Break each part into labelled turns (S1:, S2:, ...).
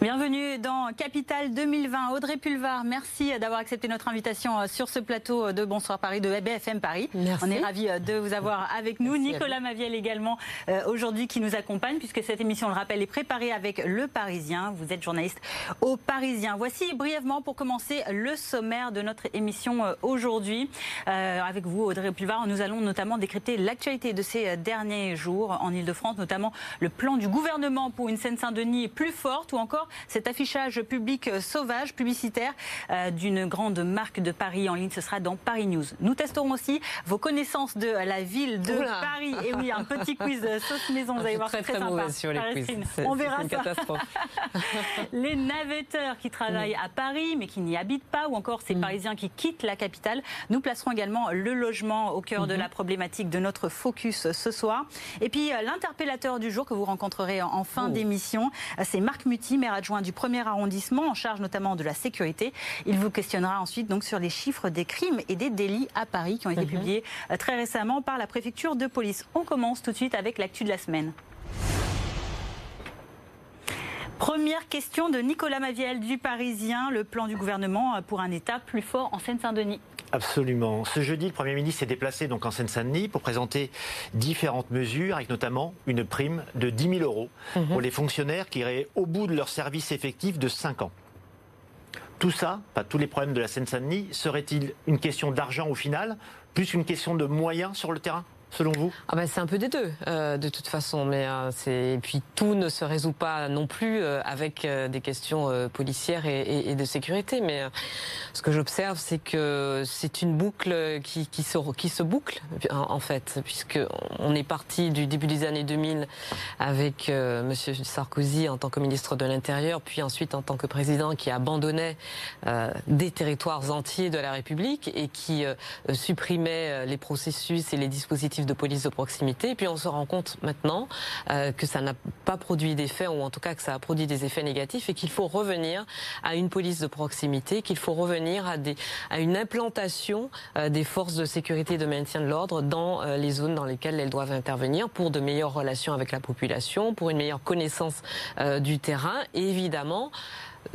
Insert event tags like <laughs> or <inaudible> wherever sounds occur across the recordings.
S1: Bienvenue dans Capital 2020. Audrey Pulvar, merci d'avoir accepté notre invitation euh, sur ce plateau de Bonsoir Paris de BFM Paris.
S2: Merci.
S1: On est ravis euh, de vous avoir avec nous. Nicolas Maviel également euh, aujourd'hui qui nous accompagne puisque cette émission, on le rappelle, est préparée avec Le Parisien. Vous êtes journaliste au Parisien. Voici brièvement pour commencer le sommaire de notre émission aujourd'hui. avec vous, Audrey Pulvar, nous allons notamment décrypter l'actualité de ces derniers jours en Ile-de-France, notamment le plan du gouvernement pour une Seine-Saint-Denis plus forte ou encore cet affichage public euh, sauvage, publicitaire euh, d'une grande marque de Paris en ligne. Ce sera dans Paris News. Nous testerons aussi vos connaissances de la ville de Paris. Et oui, un petit quiz sauce maison. Vous allez voir,
S2: c'est très, très, sympa. Sur les quiz.
S1: On verra ça. <laughs> Les navetteurs qui travaillent à Paris mais qui n'y habitent pas, ou encore ces
S2: Mm.
S1: Parisiens qui quittent la capitale. Nous placerons également le logement au cœur de
S2: Mm-hmm.
S1: la problématique de notre focus ce soir. Et puis euh, l'interpellateur du jour que vous rencontrerez en fin
S2: Oh.
S1: d'émission, euh, c'est Marc Muti, maire adjoint du premier arrondissement, en charge notamment de la sécurité. Il vous questionnera ensuite donc sur les chiffres des crimes et des délits à Paris qui ont été
S2: Mhm.
S1: publiés euh, très récemment par la préfecture de police. On commence tout de suite avec l'actu de la semaine. Première question de Nicolas Maviel du Parisien, le plan du gouvernement pour un État plus fort en Seine-Saint-Denis.
S3: Absolument. Ce jeudi, le Premier ministre s'est déplacé donc en Seine-Saint-Denis pour présenter différentes mesures, avec notamment une prime de 10 000 euros pour les fonctionnaires qui iraient au bout de leur service effectif de 5 ans. Tout ça, pas tous les problèmes de la Seine-Saint-Denis, serait-il une question d'argent au final, plus une question de moyens sur le terrain? Selon vous?
S2: Ah ben, c'est un peu des deux, euh, de toute façon. Mais euh, et puis tout ne se résout pas non plus euh, avec euh, des questions euh, policières et, et- et de sécurité. Mais euh, ce que j'observe, c'est que c'est une boucle qui, qui se qui se boucle en, fait, puisque on est parti du début des années 2000 avec Monsieur Sarkozy en tant que ministre de l'Intérieur, puis ensuite en tant que président qui abandonnait des territoires entiers de la République et qui supprimait les processus et les dispositifs de police de proximité. Et puis on se rend compte maintenant euh, que ça n'a pas produit d'effet, ou en tout cas que ça a produit des effets négatifs, et qu'il faut revenir à une police de proximité, qu'il faut revenir à, des, à une implantation euh, des forces de sécurité et de maintien de l'ordre dans euh, les zones dans lesquelles elles doivent intervenir pour de meilleures relations avec la population, pour une meilleure connaissance euh, du terrain, et évidemment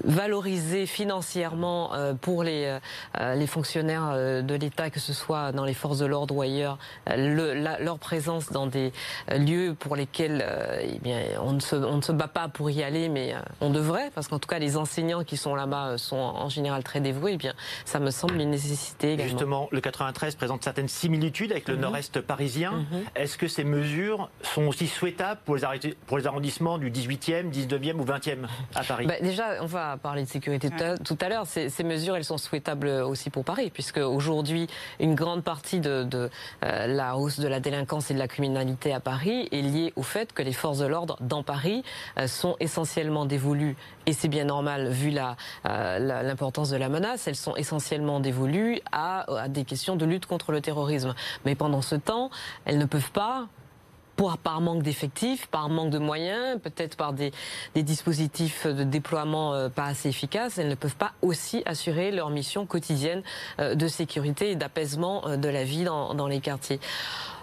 S2: valoriser financièrement euh, pour les, euh, les fonctionnaires euh, de l'État, que ce soit dans les forces de l'ordre ou ailleurs, euh, le- la- leur présence dans des euh, lieux pour lesquels euh, eh bien, on, ne se, on ne se bat pas pour y aller, mais euh, on devrait, parce qu'en tout cas les enseignants qui sont là-bas euh, sont en général très dévoués, eh bien, ça me semble une nécessité également.
S3: Justement, le 93 présente certaines similitudes avec le
S2: Mhm.
S3: nord-est parisien.
S2: Mhm.
S3: Est-ce que ces mesures sont aussi souhaitables pour les, pour les arrondissements du 18e, 19e ou 20e à Paris?
S2: Bah, déjà, on va parler de sécurité tout à- tout à l'heure. Ces, ces mesures, elles sont souhaitables aussi pour Paris, puisque aujourd'hui, une grande partie de, de, euh, la hausse de la délinquance et de la criminalité à Paris est liée au fait que les forces de l'ordre dans Paris euh, sont essentiellement dévolues, et c'est bien normal vu la, euh, l'importance de la menace, elles sont essentiellement dévolues à, à des questions de lutte contre le terrorisme. Mais pendant ce temps, elles ne peuvent pas pour, par manque d'effectifs, par manque de moyens, peut-être par des, des dispositifs de déploiement euh, pas assez efficaces, elles ne peuvent pas aussi assurer leur mission quotidienne euh, de sécurité et d'apaisement euh, de la vie dans, dans les quartiers.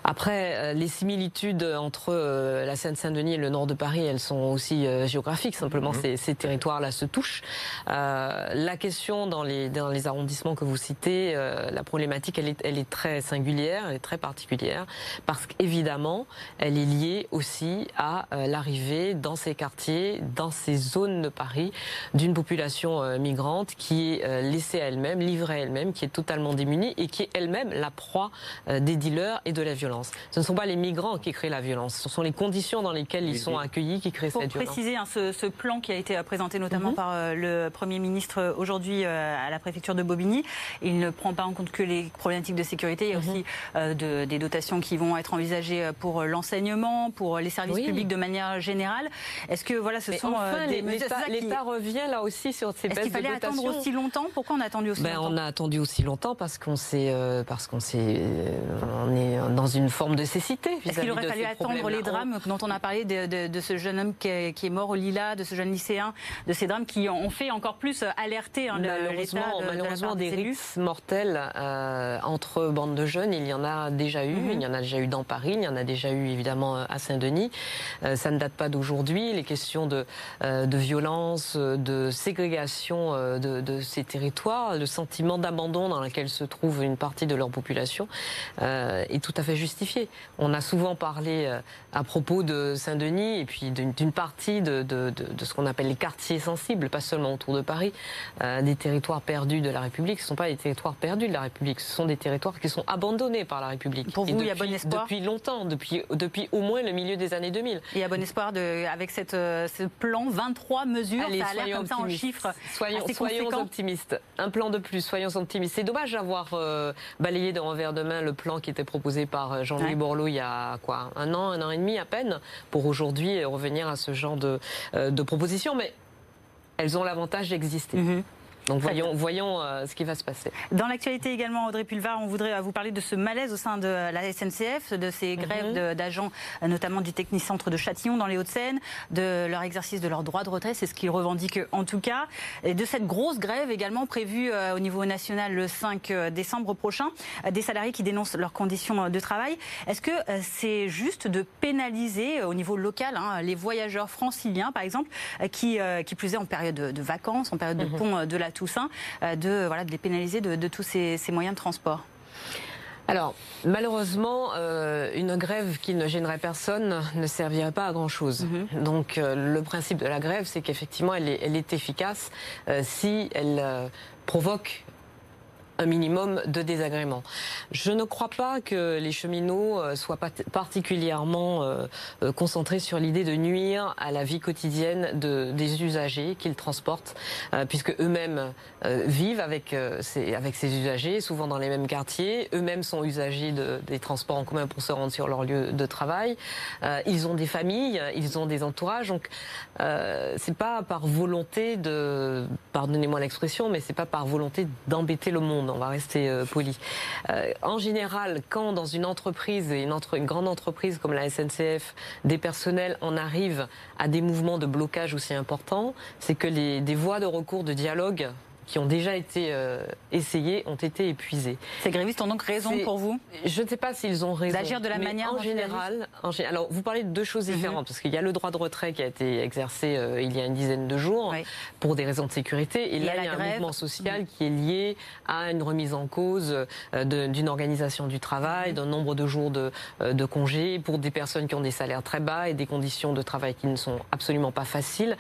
S2: Après, euh, les similitudes entre euh, la Seine-Saint-Denis et le nord de Paris, elles sont aussi euh, géographiques. Simplement, ces, ces territoires-là se touchent. Euh, la question dans les, dans les arrondissements que vous citez, euh, la problématique, elle est, elle est très singulière, elle est très particulière, parce qu'évidemment, elle est liée aussi à euh, l'arrivée dans ces quartiers, dans ces zones de Paris, d'une population euh, migrante qui est euh, laissée à elle-même, livrée à elle-même, qui est totalement démunie et qui est elle-même la proie euh, des dealers et de la violence. Ce ne sont pas les migrants qui créent la violence, ce sont les conditions dans lesquelles ils sont accueillis qui créent
S1: Pour
S2: cette violence.
S1: préciser hein, ce, ce plan qui a été euh, présenté notamment
S2: Mhm.
S1: par euh, le Premier ministre euh, aujourd'hui euh, à la préfecture de Bobigny, il ne prend pas en compte que les problématiques de sécurité, il y a
S2: Mhm.
S1: aussi euh, de- des dotations qui vont être envisagées pour l'enseignement, pour les services
S2: Oui.
S1: publics de manière générale. Est-ce que voilà, ce
S2: Mais
S1: sont euh,
S2: enfin,
S1: des
S2: l'État
S1: qui-
S2: revient là aussi sur ces
S1: Est-ce
S2: baisses
S1: qu'il
S2: de
S1: fallait attendre aussi longtemps? Pourquoi on a attendu aussi
S2: Ben,
S1: longtemps?
S2: on a attendu aussi longtemps parce qu'on s'est, euh, parce qu'on s'est, euh, on est dans une une forme de cécité.
S1: Est-ce qu'il aurait fallu attendre les drames dont on a parlé de, ce jeune homme qui est, mort au Lila, de ce jeune lycéen, de ces drames qui ont fait encore plus alerter hein,
S2: malheureusement, malheureusement des risques mortels euh, entre bandes de jeunes, il y en a déjà eu. Mhm. Il y en a déjà eu dans Paris, il y en a déjà eu évidemment à Saint-Denis. Euh, ça ne date pas d'aujourd'hui. Les questions de, euh, de violence, de ségrégation de, de, ces territoires, le sentiment d'abandon dans lequel se trouve une partie de leur population est tout à fait justifié. On a souvent parlé à propos de Saint-Denis et puis d'une partie de, de, ce qu'on appelle les quartiers sensibles, pas seulement autour de Paris, des territoires perdus de la République. Ce ne sont pas des territoires perdus de la République, ce sont des territoires qui sont abandonnés par la République.
S1: Pour vous, il y a bon espoir
S2: Depuis longtemps, depuis, depuis au moins le milieu des années 2000.
S1: Il y a bon espoir de, avec cette, euh, ce plan, 23 mesures,
S2: Allez, ça a l'air comme ça en chiffres. Soyons, soyons optimistes. Un plan de plus, soyons optimistes. C'est dommage d'avoir euh, balayé de revers de main le plan qui était proposé par euh, Jean-Louis Borloo il y a quoi Un an, un an et demi à peine, pour aujourd'hui revenir à ce genre de, de propositions. Mais elles ont l'avantage d'exister. Mhm. Donc voyons, voyons euh, ce qui va se passer.
S1: Dans l'actualité également, Audrey Pulvar, on voudrait vous parler de ce malaise au sein de la SNCF, de ces mhm. grèves d'agents, notamment du Technicentre de Châtillon dans les Hauts-de-Seine, de leur exercice de leur droit de retrait, c'est ce qu'ils revendiquent en tout cas, et de cette grosse grève également prévue euh, au niveau national le 5 euh, décembre prochain, des salariés qui dénoncent leurs conditions de travail. Est-ce que c'est juste de pénaliser au niveau local hein, les voyageurs franciliens, par exemple, qui, qui plus est en période de vacances, en période de mhm. pont de la Toussaint, euh, de, voilà, de les pénaliser de, tous ces, moyens de transport
S2: alors, malheureusement, euh, une grève qui ne gênerait personne ne servirait pas à grand-chose. Mhm. Donc, euh, le principe de la grève, c'est qu'effectivement, elle, elle est, efficace si elle provoque un minimum de désagréments. Je ne crois pas que les cheminots euh, soient particulièrement euh, euh, concentrés sur l'idée de nuire à la vie quotidienne de, des usagers qu'ils transportent, puisque eux-mêmes vivent avec, ces, usagers, souvent dans les mêmes quartiers, eux-mêmes sont usagers de, des transports en commun pour se rendre sur leur lieu de travail. ils ont des familles, ils ont des entourages, donc c'est pas par volonté de, pardonnez-moi l'expression, mais c'est pas par volonté d'embêter le monde on va rester euh, poli. Euh, en général, quand dans une entreprise, une, grande entreprise comme la SNCF, des personnels en arrivent à des mouvements de blocage aussi importants, c'est que les, des voies de recours, de dialogue qui ont déjà été euh, essayés ont été épuisés.
S1: Ces grévistes ont donc raison pour vous?
S2: Je ne sais pas s'ils ont raison.
S1: D'agir de la manière
S2: en général. En, alors, vous parlez de deux choses mhm. différentes, parce qu'il y a le droit de retrait qui a été exercé euh, il y a une dizaine de jours pour des raisons de sécurité, et, là, il y a un mouvement social mhm. qui est lié à une remise en cause euh, d'une organisation du travail, mhm. d'un nombre de jours de, de congés pour des personnes qui ont des salaires très bas et des conditions de travail qui ne sont absolument pas faciles.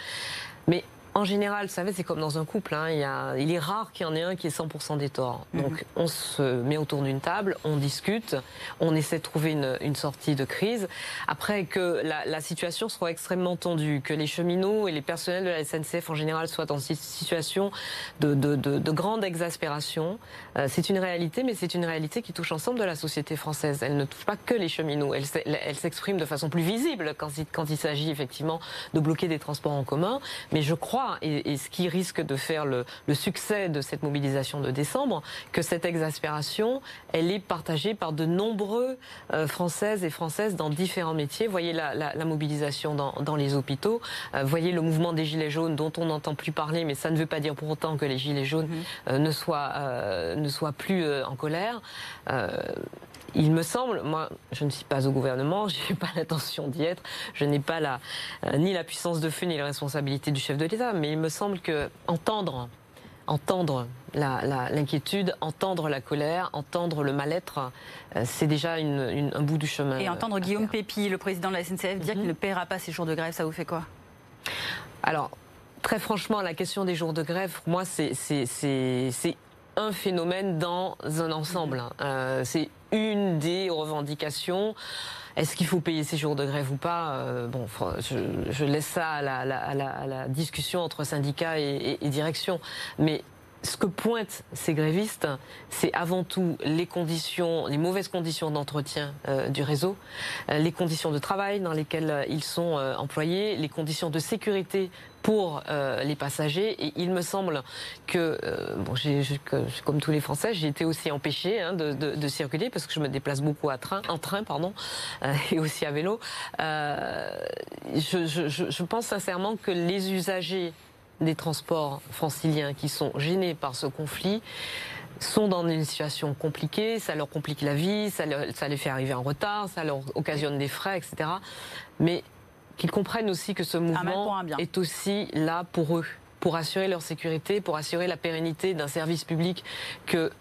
S2: Mais en général, vous savez, c'est comme dans un couple. Hein, il, y a, il, est rare qu'il y en ait un qui ait 100% des torts. Mhm. Donc, on se met autour d'une table, on discute, on essaie de trouver une, une sortie de crise. Après que la, la, situation soit extrêmement tendue, que les cheminots et les personnels de la SNCF en général soient dans une situation de, de, de, de grande exaspération, euh, c'est une réalité, mais c'est une réalité qui touche l'ensemble de la société française. Elle ne touche pas que les cheminots. Elle, elle s'exprime de façon plus visible quand, quand il s'agit effectivement de bloquer des transports en commun. Mais je crois et, ce qui risque de faire le, succès de cette mobilisation de décembre, que cette exaspération, elle est partagée par de nombreux euh, Françaises et Françaises dans différents métiers. Voyez la, mobilisation dans, les hôpitaux, euh, voyez le mouvement des Gilets jaunes dont on n'entend plus parler, mais ça ne veut pas dire pour autant que les Gilets jaunes mm-hmm. euh, ne, soient, ne soient plus en colère il me semble, moi, je ne suis pas au gouvernement, <laughs> je n'ai pas l'intention d'y être, je n'ai pas la, euh, ni la puissance de feu ni la responsabilité du chef de l'État, mais il me semble que entendre, entendre l'inquiétude, entendre la colère, entendre le mal-être, euh, c'est déjà un bout du chemin.
S1: Et entendre Guillaume Pépi, le président de la SNCF, dire qu'il mhm. ne paiera pas ses jours de grève, ça vous fait quoi?
S2: Alors, très franchement, la question des jours de grève, pour moi, c'est un phénomène dans un ensemble. Mhm. Euh, c'est une des revendications. Est-ce qu'il faut payer ces jours de grève ou pas euh, Bon, je, laisse ça à la, discussion entre syndicats et, direction. Mais ce que pointent ces grévistes, c'est avant tout les conditions, les mauvaises conditions d'entretien euh, du réseau, euh, les conditions de travail dans lesquelles euh, ils sont employés, les conditions de sécurité pour les passagers. Et il me semble que, bon, comme tous les Français, j'ai été aussi empêché hein, de, circuler parce que je me déplace beaucoup à train, en train, pardon, et aussi à vélo. je pense sincèrement que les usagers des transports franciliens qui sont gênés par ce conflit sont dans une situation compliquée, ça leur complique la vie, ça, les fait arriver en retard, ça leur occasionne des frais, etc. Mais qu'ils comprennent aussi que ce mouvement est aussi là pour eux, pour assurer leur sécurité, pour assurer la pérennité d'un service public que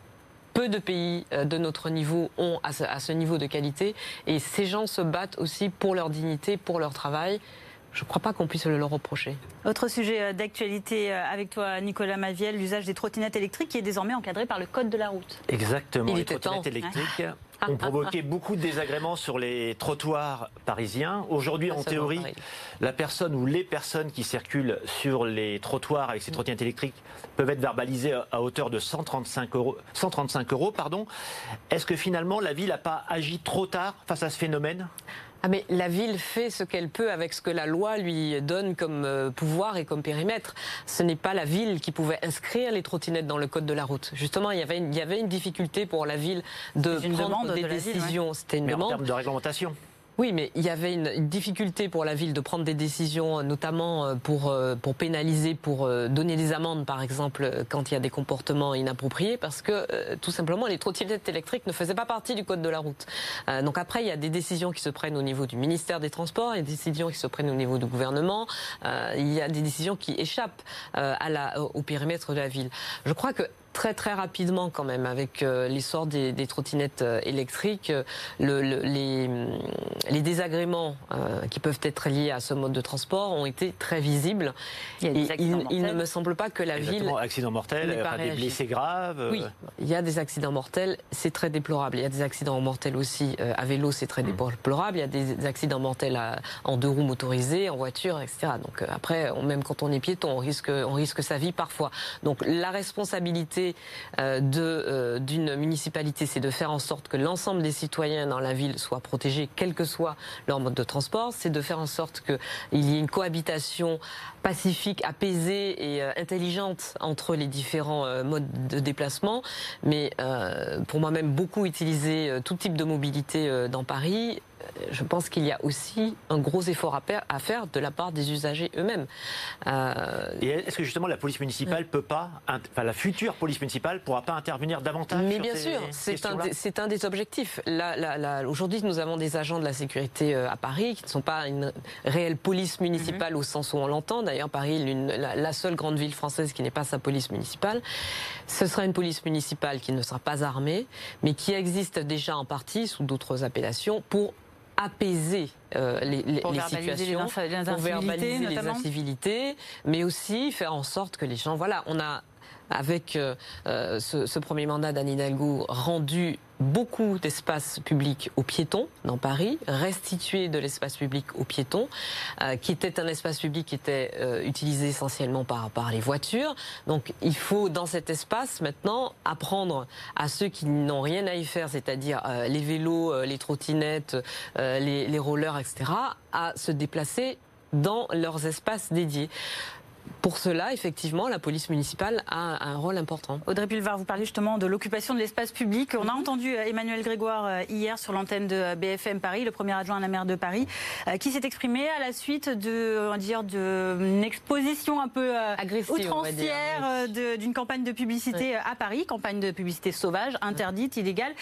S2: peu de pays euh, de notre niveau ont à ce niveau de qualité. Et ces gens se battent aussi pour leur dignité, pour leur travail je ne crois pas qu'on puisse le leur reprocher.
S1: Autre sujet euh, d'actualité euh, avec toi, Nicolas Maviel, l'usage des trottinettes électriques qui est désormais encadré par le code de la route.
S3: Exactement, les trottinettes électriques <laughs> ont provoqué beaucoup de désagréments sur les trottoirs parisiens. Aujourd'hui, en théorie, la personne ou les personnes qui circulent sur les trottoirs avec ces trottinettes électriques peuvent être verbalisées à hauteur de 135 euros. 135 euros pardon. Est-ce que finalement la ville n'a pas agi trop tard face à ce phénomène?
S2: Ah mais la ville fait ce qu'elle peut avec ce que la loi lui donne comme euh, pouvoir et comme périmètre. Ce n'est pas la ville qui pouvait inscrire les trottinettes dans le code de la route. Justement, il y avait une, il y avait une difficulté pour la ville de prendre des décisions.
S3: C'était une demande. En termes de réglementation.
S2: Oui, mais il y avait une, difficulté pour la ville de prendre des décisions, notamment euh, pour, euh, pour pénaliser, pour euh, donner des amendes, par exemple, quand il y a des comportements inappropriés, parce que tout simplement, les trottinettes électriques ne faisaient pas partie du code de la route. donc après, il y a des décisions qui se prennent au niveau du ministère des Transports, il y a des décisions qui se prennent au niveau du gouvernement, il y a des décisions qui échappent à la, au périmètre de la ville. Je crois que très très rapidement quand même avec euh, l'essor des, des, trottinettes euh, électriques, euh, le, les, les, désagréments qui peuvent être liés à ce mode de transport ont été très visibles.
S1: Il,
S2: il, ne me semble pas que la
S3: ville... Accidents mortels, des blessés graves.
S2: Oui, il y a des accidents mortels, c'est très déplorable. Il y a des accidents mortels aussi à vélo, c'est très hmm. déplorable. Il y a des accidents mortels en deux roues motorisées, en voiture, etc. Donc après, même quand on est piéton, on risque, on risque sa vie parfois. Donc la responsabilité euh, euh, d'une municipalité, c'est de faire en sorte que l'ensemble des citoyens dans la ville soient protégés, quel que soit leur mode de transport. C'est de faire en sorte qu'il y ait une cohabitation pacifique, apaisée et euh, intelligente entre les différents modes de déplacement. Mais pour moi-même, beaucoup utiliser tout type de mobilité dans Paris je pense qu'il y a aussi un gros effort à faire de la part des usagers eux-mêmes.
S3: Euh, Et est-ce que justement la police municipale peut pas, enfin la future police municipale pourra pas intervenir davantage
S2: Mais bien sûr, c'est un, un, des objectifs. Aujourd'hui, nous avons des agents de la sécurité euh, à Paris qui ne sont pas une réelle police municipale mhm. au sens où on l'entend. D'ailleurs, Paris, la, la seule grande ville française qui n'est pas sa police municipale. Ce sera une police municipale qui ne sera pas armée, mais qui existe déjà en partie sous d'autres appellations pour apaiser euh, les, les, les situations,
S1: pour verbaliser
S2: les incivilités, mais aussi faire en sorte que les gens, voilà, on a avec euh, euh, ce, premier mandat d'Anne Hidalgo, rendu beaucoup d'espace public aux piétons dans Paris, restitué de l'espace public aux piétons, euh, qui était un espace public qui était utilisé essentiellement par, par les voitures. Donc il faut dans cet espace maintenant apprendre à ceux qui n'ont rien à y faire, c'est-à-dire les vélos, les trottinettes, les, les rollers, etc., à se déplacer dans leurs espaces dédiés. Pour cela, effectivement, la police municipale a un rôle important.
S1: Audrey Pulvar, vous parlez justement de l'occupation de l'espace public. On a mhm. entendu euh, Emmanuel Grégoire euh, hier sur l'antenne de euh, BFM Paris, le premier adjoint à la maire de Paris, qui s'est exprimé à la suite de, dire, d'une exposition un peu outrancière d'une campagne de publicité à Paris, campagne de publicité sauvage, interdite, illégale,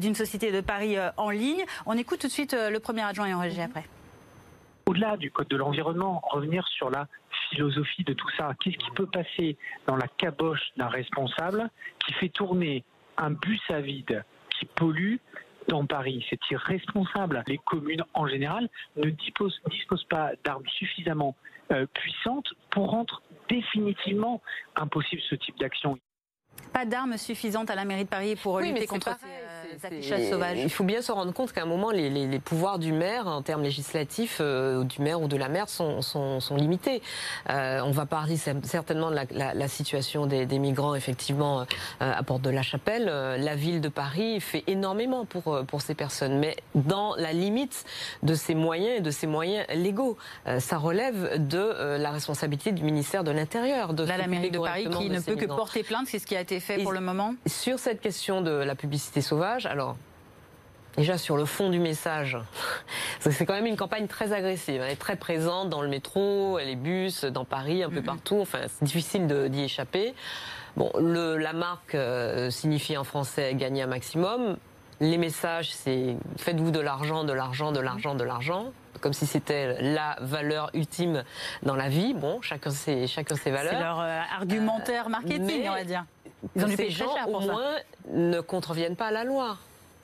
S1: d'une société de Paris en ligne. On écoute tout de suite le premier adjoint et on réagit après
S4: au-delà du code de l'environnement, revenir sur la philosophie de tout ça. Qu'est-ce qui peut passer dans la caboche d'un responsable qui fait tourner un bus à vide qui pollue dans Paris? C'est irresponsable. Les communes, en général, ne disposent, pas d'armes suffisamment euh, puissantes pour rendre définitivement impossible ce type d'action.
S1: Pas d'armes suffisantes à la mairie de Paris pour lutter contre ces affichages sauvages.
S2: Il faut bien se rendre compte qu'à un moment, les, pouvoirs du maire, en termes législatifs, du maire ou de la maire, sont, sont, limités. on va parler certainement de la, situation des, migrants, effectivement, à Porte de la Chapelle. la ville de Paris fait énormément pour, pour ces personnes, mais dans la limite de ses moyens et de ses moyens légaux. ça relève de la responsabilité du ministère de l'Intérieur.
S1: De la mairie de Paris qui ne peut que porter plainte, c'est ce qui a été fait pour le moment?
S2: Sur cette question de la publicité sauvage, alors Déjà sur le fond du message, <laughs> c'est quand même une campagne très agressive. Elle est très présente dans le métro, les bus, dans Paris, un peu mm-hmm. partout. Enfin, c'est difficile d'y échapper. Bon, le, la marque euh, signifie en français gagner un maximum. Les messages, c'est faites-vous de l'argent, de l'argent, de l'argent, de l'argent comme si c'était la valeur ultime dans la vie. Bon, chacun ses, chacun ses valeurs.
S1: C'est leur euh, argumentaire marketing, on va dire. Ils ont
S2: ces gens, au moins, ne contreviennent pas à la loi.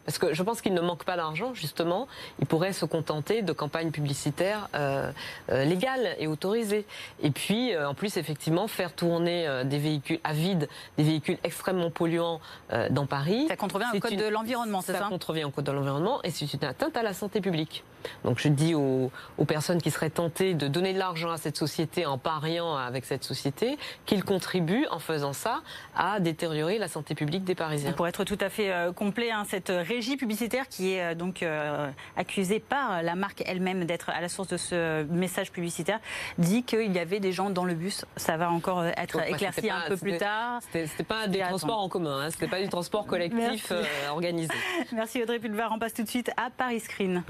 S2: Parce que je pense qu'il ne manque pas d'argent, justement. Ils pourraient se contenter de campagnes publicitaires euh, euh, légales et autorisées. Et puis, euh, en plus, effectivement, faire tourner des véhicules à vide, des véhicules extrêmement polluants dans Paris.
S1: Ça contrevient au code de l'environnement, c'est ça
S2: Ça contrevient au code de l'environnement et c'est une atteinte à la santé publique. Donc je dis aux, personnes qui seraient tentées de donner de l'argent à cette société en pariant avec cette société qu'ils contribuent en faisant ça à détériorer la santé publique des Parisiens.
S1: Pour être tout à fait complet, hein, cette régie publicitaire qui est euh, donc euh, accusée par la marque elle-même d'être à la source de ce message publicitaire dit qu'il y avait des gens dans le bus. Ça va encore euh, être éclairci un peu plus tard.
S2: C'était pas des transports en commun, hein, c'était pas du transport collectif organisé. <laughs>
S1: Merci Audrey Pulvar. On passe tout de suite à Paris Screen.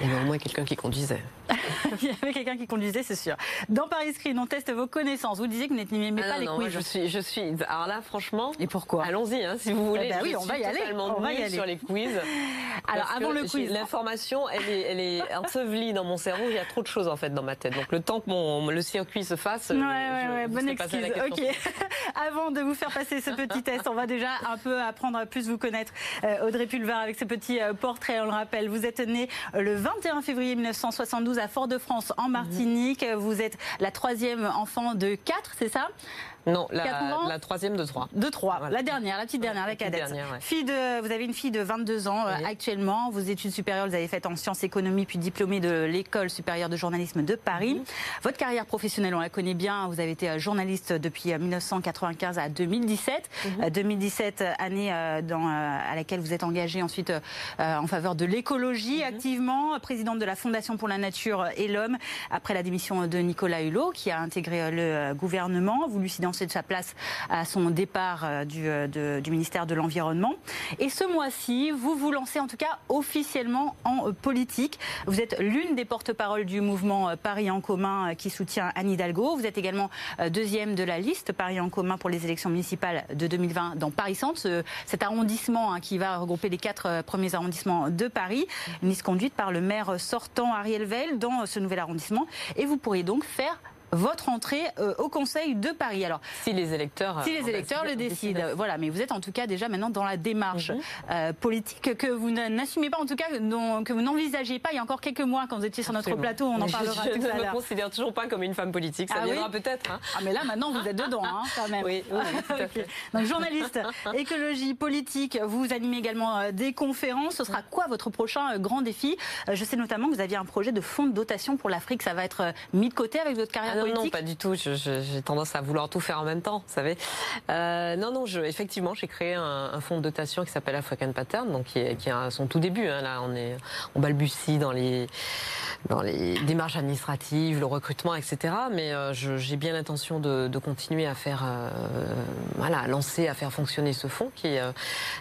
S2: Il y avait au moins quelqu'un qui conduisait. <laughs>
S1: Il y avait quelqu'un qui conduisait, c'est sûr. Dans Paris Screen, on teste vos connaissances. Vous disiez que vous n'aimez ah pas les quiz.
S2: je suis, je suis. Alors là, franchement.
S1: Et pourquoi?
S2: Allons-y, hein, si vous voulez.
S1: Eh ben oui, on va y aller.
S2: On va y aller sur les quiz. <laughs>
S1: Alors avant le quiz,
S2: l'information, elle est, elle est <laughs> ensevelie dans mon cerveau. Il y a trop de choses en fait dans ma tête. Donc le temps que mon, le circuit se fasse.
S1: Ouais, ouais, ouais. Bonne excuse. Ok. avant de vous faire passer ce petit test, on va déjà un peu apprendre à plus vous connaître. Euh, Audrey Pulvar avec ce petit euh, portrait. On le rappelle. Vous êtes né le 21 février 1972 à Fort-de-France en Martinique. Vous êtes la troisième enfant de quatre, c'est ça?
S2: Non, la, troisième de trois.
S1: De trois, la dernière, la petite dernière, la cadette. fille de, vous avez une fille de 22 ans euh, actuellement. Vos études supérieures, vous avez faites en sciences économie, puis diplômée de l'école supérieure de journalisme de Paris. Mhm. Votre carrière professionnelle, on la connaît bien. Vous avez été euh, journaliste depuis 1995 euh, à 2017. 2017, mhm. année dans, à laquelle vous êtes engagée ensuite en faveur de l'écologie mhm. activement, présidente de la Fondation pour la nature et l'homme, après la démission de Nicolas Hulot, qui a intégré le gouvernement. Vous lui de sa place à son départ euh, du, euh, du ministère de l'Environnement. Et ce mois-ci, vous vous lancez en tout cas officiellement en euh, politique. Vous êtes l'une des porte-paroles du mouvement Paris en commun qui soutient Anne Hidalgo. Vous êtes également deuxième de la liste Paris en commun pour les élections municipales de 2020 dans Paris Centre, cet arrondissement hein, qui va regrouper les quatre premiers arrondissements de Paris. Une liste conduite par le maire sortant Ariel Veil dans ce nouvel arrondissement. Et vous pourriez donc faire votre entrée euh, au Conseil de Paris.
S2: Alors, si les électeurs,
S1: si les électeurs le décident, voilà. Mais vous êtes en tout cas déjà maintenant dans la démarche mhm. euh, politique que vous n'assumez pas, en tout cas que vous n'envisagez pas. Il y a encore quelques mois, quand vous étiez sur notre plateau, on en parlera
S2: tout à l'heure. Je ne me considère toujours pas comme une femme politique. Ça ah viendra peut-être. Hein.
S1: Ah mais là maintenant vous êtes dedans, hein, quand même.
S2: Oui. <laughs>
S1: Donc journaliste, <laughs> écologie, politique. Vous animez également euh, des conférences. Ce sera quoi votre prochain grand défi? Je sais notamment que vous aviez un projet de fonds de dotation pour l'Afrique. Ça va être mis de côté avec votre carrière
S2: non, pas du tout. J'ai tendance à vouloir tout faire en même temps, vous savez. Euh, non, non, je, effectivement, j'ai créé un, fonds de dotation qui s'appelle African Pattern, donc qui, est, qui a son tout début. Hein. là, on est, on balbutie dans les dans les démarches administratives, le recrutement, etc. Mais euh, j'ai bien l'intention de, de, continuer à faire, euh, voilà, à lancer, à faire fonctionner ce fonds qui est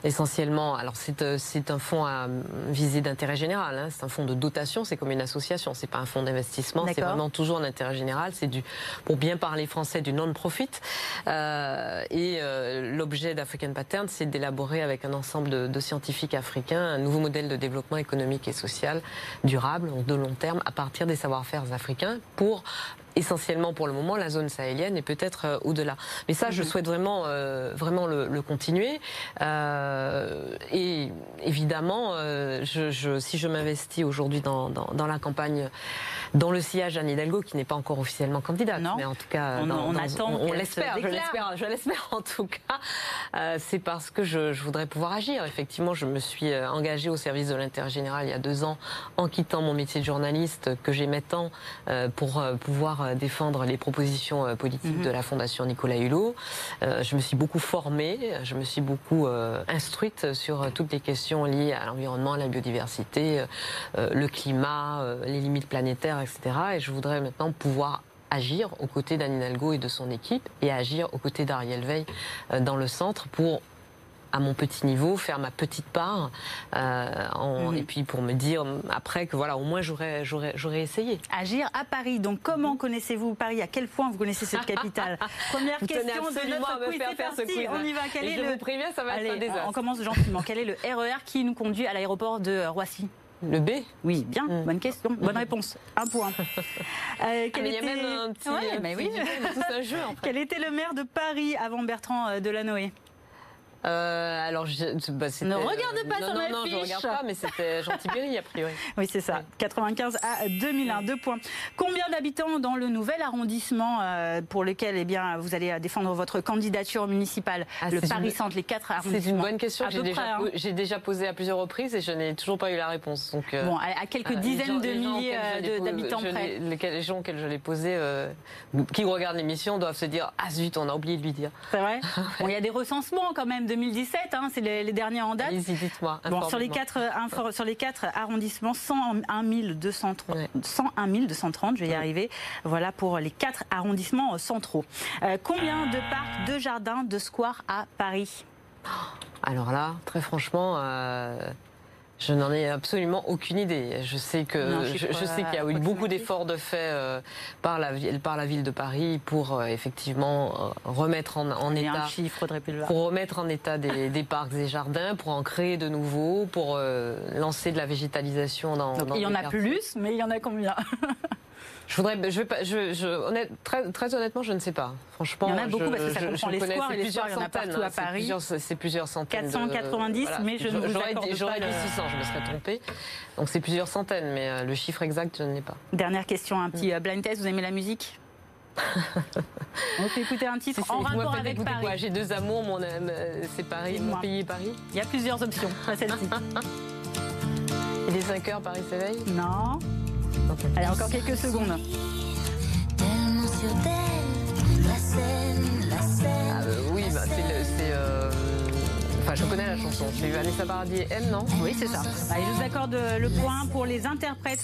S2: essentiellement, alors c'est un fonds à visée d'intérêt général. Hein. c'est un fonds de dotation, c'est comme une association, c'est pas un fonds d'investissement, c'est vraiment toujours d'intérêt général. C'est pour bien parler français, du non-profit. Euh, et euh, l'objet d'African Pattern, c'est d'élaborer avec un ensemble de, scientifiques africains un nouveau modèle de développement économique et social durable, de long terme, à partir des savoir-faire africains, pour essentiellement pour le moment la zone sahélienne et peut-être euh, au-delà. Mais ça, je mhm. souhaite vraiment, euh, vraiment le, continuer. Euh, et évidemment, je, si je m'investis aujourd'hui dans, dans, la campagne, dans le sillage d'Anne Hidalgo, qui n'est pas encore officiellement candidate,
S1: non.
S2: mais en tout cas,
S1: on, on attend,
S2: on, l'espère, je l'espère, je l'espère en tout cas. c'est parce que je, je, voudrais pouvoir agir. Effectivement, je me suis engagée au service de l'intérêt général il y a deux ans en quittant mon métier de journaliste que j'aimais tant pour pouvoir euh, défendre les propositions euh, politiques mhm. de la Fondation Nicolas Hulot. Euh, je me suis beaucoup formée, je me suis beaucoup instruite sur toutes les questions liées à l'environnement, à la biodiversité, le climat, les limites planétaires, etc. Et je voudrais maintenant pouvoir agir aux côtés d'Anne Hidalgo et de son équipe et agir aux côtés d'Ariel Veil dans le centre pour à mon petit niveau, faire ma petite part, euh, mhm. et puis pour me dire après que voilà, au moins j'aurais, j'aurais, j'aurais essayé.
S1: Agir à Paris. Donc comment connaissez-vous Paris? À quel point vous connaissez cette capitale? <laughs> Première question de notre quiz. Faire faire ce quiz. On y va. Quel est le...
S2: préviens, ça va être un désastre.
S1: On commence gentiment. Quel est le RER e qui nous conduit à l'aéroport de Roissy?
S2: Le B?
S1: Oui, bien, mm. bonne question, bonne réponse. Un point. <laughs>
S2: Euh, quel ah, était... Y a même un petit, ouais, mais oui. jeu. En <laughs> fait.
S1: Quel était le maire de Paris avant Bertrand euh, Delanoë?
S2: Euh, alors, je,
S1: bah, ne regarde pas sur
S2: non, non, je regarde pas, mais c'était Jean Tibéry a priori. <laughs>
S1: Oui, c'est ça. 95 à 2001, deux points. Combien d'habitants dans le nouvel arrondissement euh, pour lequel, eh bien, vous allez défendre votre candidature municipale, ah, le Paris Centre, les quatre arrondissements
S2: C'est une bonne question. J'ai déjà, hein. j'ai déjà posée à plusieurs reprises et je n'ai toujours pas eu la réponse. Donc,
S1: euh, bon, à, quelques dizaines de milliers d'habitants près.
S2: Les, gens auxquels je l'ai posé, qui regardent l'émission, doivent se dire ah zut, on a oublié de lui dire.
S1: C'est vrai? <laughs> Bon, il y a des recensements quand même 2017, hein, c'est les, derniers en date. Bon, sur les quatre euh, sur les quatre arrondissements, 101 230, 101 230, je vais y arriver. Voilà pour les quatre arrondissements centraux. Euh, combien de parcs, de jardins, de squares à Paris?
S2: Alors là, très franchement. Euh, je n'en ai absolument aucune idée. Je sais que je, sais qu'il y a eu beaucoup d'efforts de fait euh, par la par la ville de Paris pour euh, effectivement euh, remettre en, en état pour remettre en état des, <laughs> des, parcs et jardins, pour en créer de nouveaux, pour lancer de la végétalisation dans.
S1: Donc, il y en a plus, mais il y en a combien? <laughs>
S2: Je voudrais, je vais pas, je, je honnête, très, très, honnêtement, je ne sais pas. Franchement,
S1: il y en a beaucoup parce que ça comprend les squares et les squares, il y en a partout à Paris.
S2: C'est plusieurs, centaines.
S1: 490, mais je ne vous
S2: J'aurais dit 600, je me serais trompée. Donc c'est plusieurs centaines, mais euh, le chiffre exact, je ne l'ai pas.
S1: Dernière question, un petit mm. euh, blind test. Vous aimez la musique? <laughs> On peut écouter un titre en rapport avec Paris.
S2: J'ai deux amours, mon, euh, c'est Paris, mon pays est Paris.
S1: Il y a plusieurs options à celle-ci.
S2: Il est 5 heures, Paris s'éveille?
S1: Non. Allez, encore quelques secondes.
S2: Ah, enfin, je connais la chanson. C'est Vanessa Paradis M, non?
S1: Oui, c'est ça. Allez, je vous accorde le point pour les interprètes.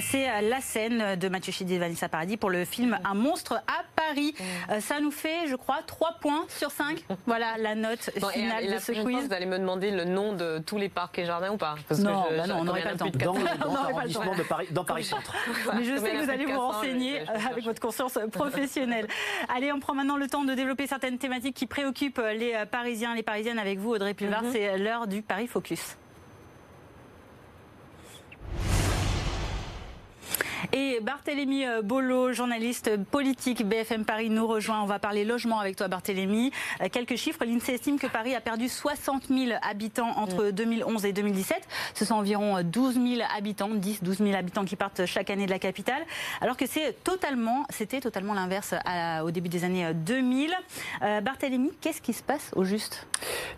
S1: C'est la scène de Mathieu Chédid et Vanessa Paradis pour le film Un monstre à Paris. Euh, ça nous fait, je crois, 3 points sur 5. <laughs> Voilà la note finale de ce quiz.
S2: vous allez me demander le nom de tous les parcs et jardins ou pas?
S1: Non, bah non on n'aurait pas le temps.
S3: Dans, l'arrondissement de Paris, dans Paris Centre.
S1: Mais je sais que vous allez vous renseigner <laughs> avec votre conscience <laughs> professionnelle. Allez, on prend maintenant le temps de développer certaines thématiques qui préoccupent les Parisiens, les Parisiennes avec vous, Audrey Pulvar. Mhm. C'est l'heure du Paris Focus. Et Barthélémy euh, Bolo, journaliste politique BFM Paris, nous rejoint. On va parler logement avec toi, Barthélémy. Euh, quelques chiffres. L'INSEE estime que Paris a perdu 60 000 habitants entre 2011 mm. et 2017. Ce sont environ 12 000 habitants, 10, 12 000 habitants qui partent chaque année de la capitale. Alors que c'est totalement, c'était totalement l'inverse au début des années 2000. Euh, Barthélémy, qu'est-ce qui se passe au juste?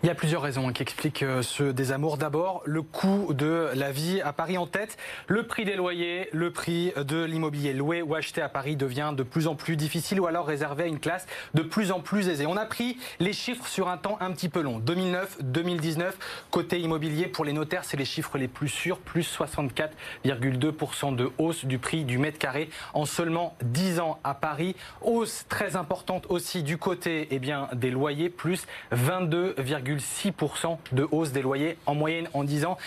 S5: Il y a plusieurs raisons qui expliquent ce désamour. D'abord, le coût de la vie à Paris en tête, le prix des loyers, le prix de l'immobilier loué ou acheté à Paris devient de plus en plus difficile ou alors réservé à une classe de plus en plus aisée. On a pris les chiffres sur un temps un petit peu long. 2009-2019, côté immobilier, pour les notaires, c'est les chiffres les plus sûrs, plus 64,2% de hausse du prix du mètre carré en seulement 10 ans à Paris. Hausse très importante aussi du côté eh des loyers, plus 22,6% de hausse des loyers en moyenne en 10 ans.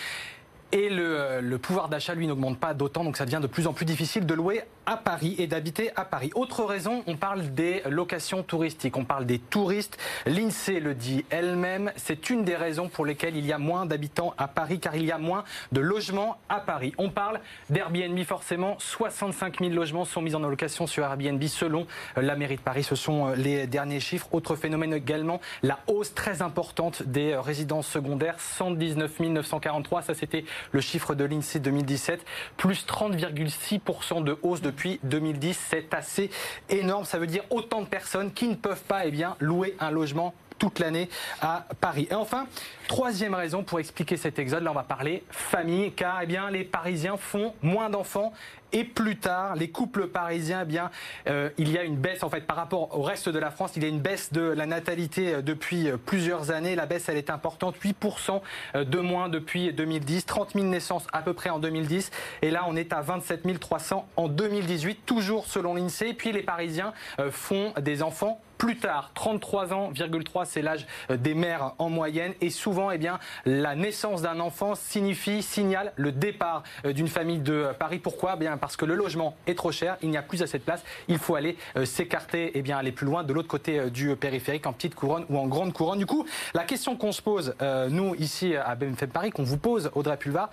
S5: Et le, le pouvoir d'achat, lui, n'augmente pas d'autant, donc ça devient de plus en plus difficile de louer à Paris et d'habiter à Paris. Autre raison, on parle des locations touristiques, on parle des touristes. L'INSEE le dit elle-même, c'est une des raisons pour lesquelles il y a moins d'habitants à Paris, car il y a moins de logements à Paris. On parle d'Airbnb forcément, 65 000 logements sont mis en location sur Airbnb selon la mairie de Paris. Ce sont euh, les derniers chiffres. Autre phénomène également, la hausse très importante des résidences secondaires, 119 943, ça c'était le chiffre de l'INSEE 2017, plus 30,6% de hausse depuis 2010. C'est assez énorme. Ça veut dire autant de personnes qui ne peuvent pas eh bien, louer un logement toute l'année à Paris. Et enfin, troisième raison pour expliquer cet exode, là on va parler famille, car eh bien, les Parisiens font moins d'enfants et plus tard, les couples parisiens, eh bien, euh, il y a une baisse en fait par rapport au reste de la France. Il y a une baisse de la natalité euh, depuis euh, plusieurs années. La baisse, elle est importante, 8% de moins depuis 2010, 30 000 naissances à peu près en 2010, et là on est à 27 300 en 2018, toujours selon l'Insee. Et puis les Parisiens font des enfants plus tard. 33 ans,3, c'est l'âge des mères en moyenne. Et souvent, eh bien, la naissance d'un enfant signifie, signale le départ d'une famille de Paris. Pourquoi? Bien parce que le logement est trop cher, il n'y a plus assez de place, il faut aller euh, s'écarter et bien aller plus loin de l'autre côté euh, du périphérique, en petite couronne ou en grande couronne. Du coup, la question qu'on se pose, euh, nous ici à BMF Paris, qu'on vous pose, Audrey Pulvar,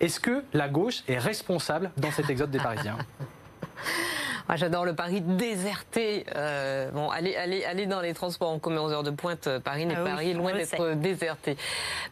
S5: est-ce que la gauche est responsable dans cet exode des Parisiens? <laughs>
S2: Ah, j'adore le Paris déserté. Euh, bon, aller, aller, aller dans les transports en commun aux heures de pointe, euh, Paris n'est pas ah Paris, loin d'être déserté.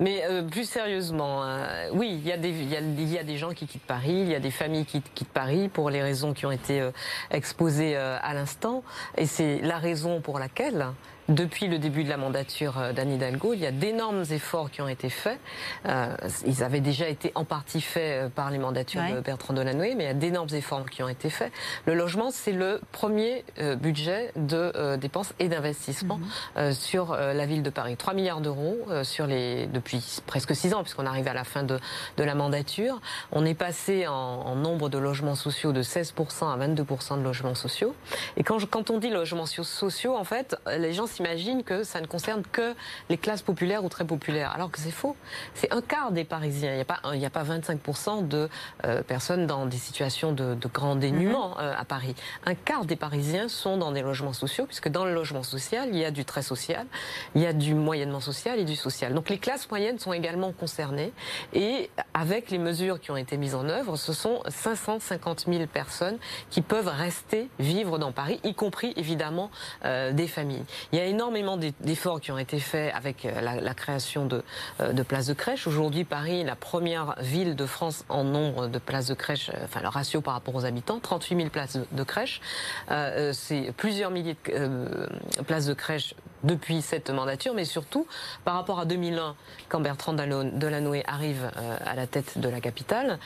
S2: Mais euh, plus sérieusement, oui, il y, a des, y a, il y a des gens qui quittent Paris, il y a des familles qui quittent Paris pour les raisons qui ont été exposées à l'instant. Et c'est la raison pour laquelle depuis le début de la mandature euh, d'Anne Hidalgo, il y a d'énormes efforts qui ont été faits. Euh, ils avaient déjà été en partie faits euh, par les mandatures de Bertrand Delanoë, mais il y a d'énormes efforts qui ont été faits. Le logement, c'est le premier budget de dépenses et d'investissement mhm. sur la ville de Paris. 3 milliards d'euros sur les depuis presque 6 ans, puisqu'on arrive à la fin de, de la mandature. On est passé en, en, nombre de logements sociaux de 16% à 22% de logements sociaux. Et quand, quand on dit logements sociaux, en fait, les gens s'imagine que ça ne concerne que les classes populaires ou très populaires, alors que c'est faux. C'est un quart des Parisiens. Il n'y a pas, il a pas 25% de euh, personnes dans des situations de, grand dénuement mhm. euh, à Paris. Un quart des Parisiens sont dans des logements sociaux, puisque dans le logement social, il y a du très social, il y a du moyennement social et du social. Donc les classes moyennes sont également concernées. Et avec les mesures qui ont été mises en œuvre, ce sont 550 000 personnes qui peuvent rester vivre dans Paris, y compris évidemment euh, des familles. Il y a énormément d'efforts qui ont été faits avec euh, la, création de, euh, places de crèche. Aujourd'hui, Paris est la première ville de France en nombre de places de crèche, euh, enfin le ratio par rapport aux habitants, 38 000 places de, crèche. C'est plusieurs milliers de places de crèche depuis cette mandature, mais surtout par rapport à 2001, quand Bertrand Delanoë arrive à la tête de la capitale,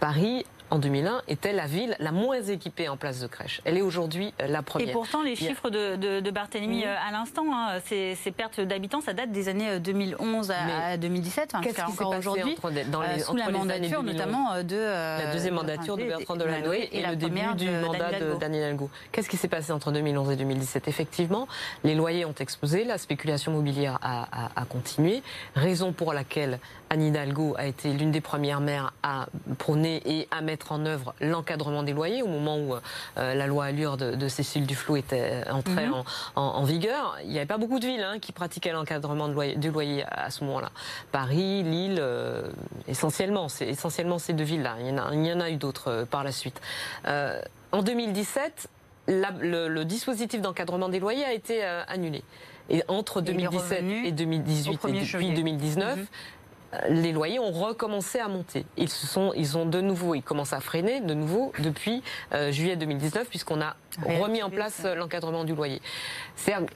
S2: Paris en 2001, était la ville la moins équipée en places de crèche. Elle est aujourd'hui euh, la première.
S1: Et pourtant, les chiffres de, de, Barthélemy euh, à l'instant, hein, ces, pertes d'habitants, ça date des années 2011 euh, à, 2017. Hein,
S2: Qu'est-ce qui s'est passé aujourd'hui dans les,
S1: sous la mandature notamment de
S2: la deuxième mandature de Bertrand Delanoë et, et, le début du mandat de Daniel Hidalgo. Qu'est-ce qui s'est passé entre 2011 et 2017 Effectivement, les loyers ont explosé, la spéculation immobilière a, a, a continué, raison pour laquelle Anne Hidalgo a été l'une des premières maires à prôner et à mettre en œuvre l'encadrement des loyers au moment où euh, la loi Allure de, Cécile Duflot était euh, entrée mhm. en, vigueur. Il n'y avait pas beaucoup de villes hein, qui pratiquaient l'encadrement du loyer à ce moment-là. Paris, Lille, euh, essentiellement, c'est essentiellement ces deux villes-là. Il, y en a, eu d'autres par la suite. en 2017, le, dispositif d'encadrement des loyers a été annulé. Et entre 2017 et 2018 et depuis 2019, les loyers ont recommencé à monter. Ils se sont, ils ont de nouveau, ils commencent à freiner de nouveau depuis euh, juillet 2019 puisqu'on a remis en place l'encadrement du loyer.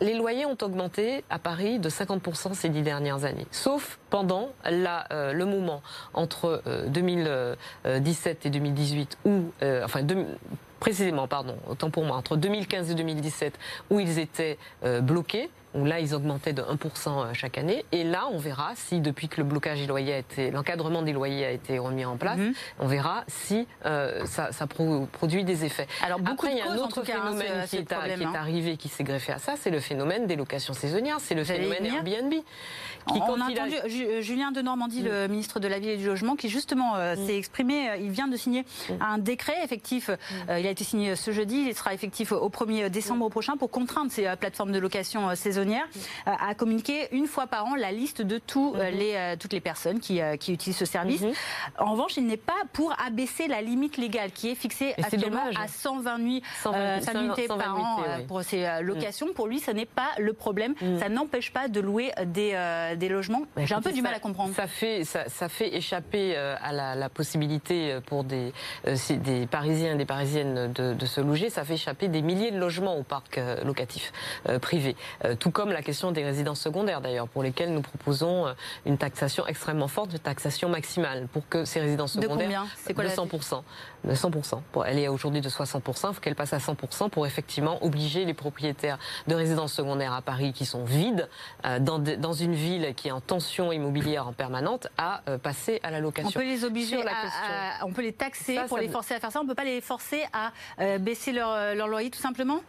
S2: Les loyers ont augmenté à Paris de 50% ces dix dernières années, sauf pendant la, euh, le moment entre 2017 euh, et 2018 où, enfin, précisément, pardon, autant pour moi, entre 2015 et 2017 où ils étaient bloqués où là, ils augmentaient de 1% euh, chaque année. Et là, on verra si, depuis que le blocage des loyers a été, l'encadrement des loyers a été remis en place, mhm. on verra si euh, ça, produit des effets. Alors, beaucoup Après, il y a un autre hein, phénomène qui, est, qui est, arrivé, qui s'est greffé à ça, c'est le phénomène des locations saisonnières, c'est le phénomène Airbnb
S1: Qui, on a entendu Julien de Normandie, le ministre de la Ville et du Logement, qui justement s'est exprimé. Il vient de signer un décret effectif. il a été signé ce jeudi. Il sera effectif au 1er décembre prochain pour contraindre ces plateformes de location saisonnière à communiquer une fois par an la liste de tous les, toutes les personnes qui, qui utilisent ce service. En revanche, il n'est pas pour abaisser la limite légale qui est fixée actuellement à 120 nuits, 120, nuitées par an pour ces locations. Pour lui, ce n'est pas le problème. Mm. Ça n'empêche pas de louer des, euh, des logements. J'ai un peu du mal à comprendre.
S2: Ça fait, ça, ça fait échapper euh, à la, la, possibilité euh, pour des, des Parisiens et des Parisiennes de, de, se loger. Ça fait échapper des milliers de logements au parc locatif privé. tout comme la question des résidences secondaires d'ailleurs, pour lesquelles nous proposons une taxation extrêmement forte, une taxation maximale pour que ces résidences secondaires.
S1: De combien?
S2: C'est quoi de 100%. De 100%. Elle est aujourd'hui de 60%. Il faut qu'elle passe à 100% pour effectivement obliger les propriétaires de résidences secondaires à Paris qui sont vides, euh, dans, dans, une ville qui est en tension immobilière en permanente, à euh, passer à la location.
S1: On peut les obliger, à, on peut les taxer pour les forcer à faire ça. On ne peut pas les forcer à euh, baisser leur, leur loyer tout simplement?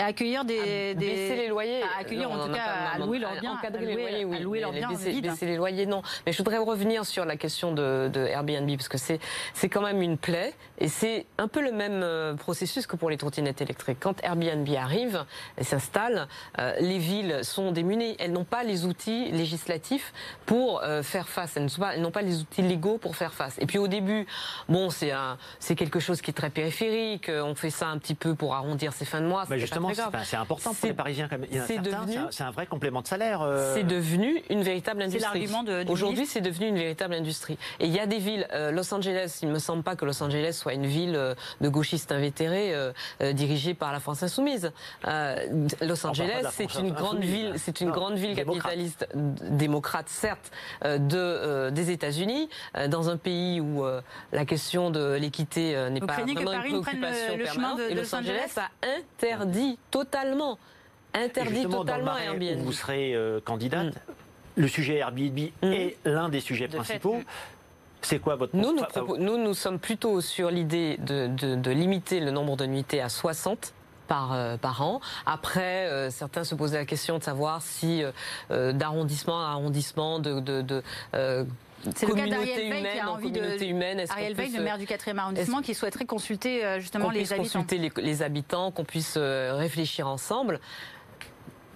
S1: À accueillir des,
S2: des... Baisser les loyers.
S1: À accueillir, en tout cas, à louer leurs biens.
S2: Encadrer les loyers, oui.
S1: À louer leurs biens
S2: baisser, baisser, les loyers, non. Mais je voudrais revenir sur la question de, de Airbnb, parce que c'est, c'est quand même une plaie, et c'est un peu le même euh, processus que pour les trottinettes électriques. Quand Airbnb arrive et s'installe, euh, les villes sont démunies. Elles n'ont pas les outils législatifs pour euh, faire face. Elles n'ont, pas, elles n'ont pas les outils légaux pour faire face. Et puis au début, bon, c'est, un, c'est quelque chose qui est très périphérique. On fait ça un petit peu pour arrondir ses fins de mois.
S3: Mais justement, c'est important pour les Parisiens. C'est devenu, c'est un vrai complément de salaire. Euh.
S2: C'est devenu une véritable industrie. Aujourd'hui, c'est devenu une véritable industrie. Et il y a des villes, euh, Los Angeles, il ne me semble pas que Los Angeles soit une ville euh, de gauchistes invétérés dirigée par la France insoumise. Los Angeles, c'est une grande ville, c'est une grande ville capitaliste démocrate, certes, de des États-Unis, dans un pays où la question de l'équité n'est pas vraiment une préoccupation permanente. et Los Angeles? a interdit totalement, interdit totatalement Airbnb.
S3: vous serez euh, candidate. Mm. Le sujet Airbnb mm. est l'un des sujets principaux. C'est quoi votre
S2: nous nous, nous, sommes plutôt sur l'idée de, limiter le nombre de nuitées à 60 par, euh, par an. Après, euh, certains se posaient la question de savoir si d'arrondissement à arrondissement, de, de
S1: c'est le cas d'Ariel Veil qui a envie de. Humaine, Ariel Veil, le maire du 4e arrondissement, qui souhaiterait consulter euh, justement les habitants.
S2: consulter les, les habitants, qu'on puisse euh, réfléchir ensemble.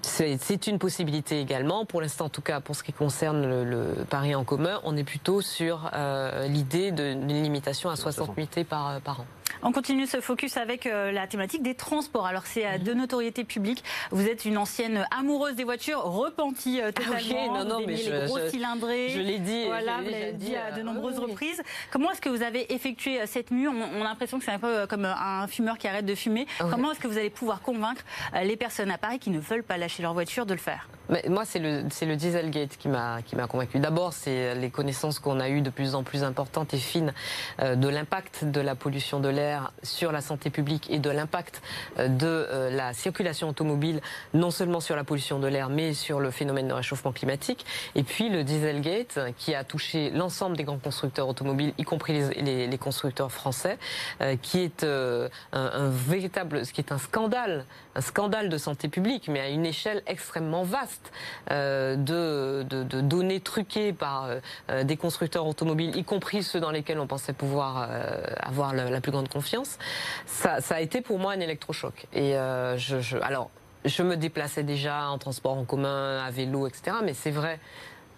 S2: C'est une possibilité également. Pour l'instant, en tout cas, pour ce qui concerne le, le Paris en commun, on est plutôt sur euh, l'idée d'une limitation à 60 nuitées par, par an.
S1: On continue ce focus avec euh, la thématique des transports. Alors c'est euh, de notoriété publique. Vous êtes une ancienne amoureuse des voitures, repentie euh, totalement.
S2: non, non, mais
S1: je, les gros cylindrés.
S2: Je l'ai dit.
S1: Voilà, vous l'avez dit à de nombreuses reprises. Comment est-ce que vous avez effectué cette mue? On, a l'impression que c'est un peu comme un fumeur qui arrête de fumer. Comment est-ce que vous allez pouvoir convaincre les personnes à Paris qui ne veulent pas lâcher leur voiture de le faire
S2: Moi, c'est le, le Dieselgate qui m'a convaincu. D'abord, c'est les connaissances qu'on a eues de plus en plus importantes et fines de l'impact de la pollution de l'air sur la santé publique et de l'impact euh, de euh, la circulation automobile, non seulement sur la pollution de l'air, mais sur le phénomène de réchauffement climatique. Et puis le Dieselgate, qui a touché l'ensemble des grands constructeurs automobiles, y compris les, constructeurs français, euh, qui est un, véritable, ce qui est un scandale, un scandale de santé publique, mais à une échelle extrêmement vaste de, de, données truquées par des constructeurs automobiles, y compris ceux dans lesquels on pensait pouvoir avoir la plus grande confiance ça, a été pour moi un électrochoc. Et euh, je, alors, je me déplaçais déjà en transport en commun, à vélo, etc. Mais c'est vrai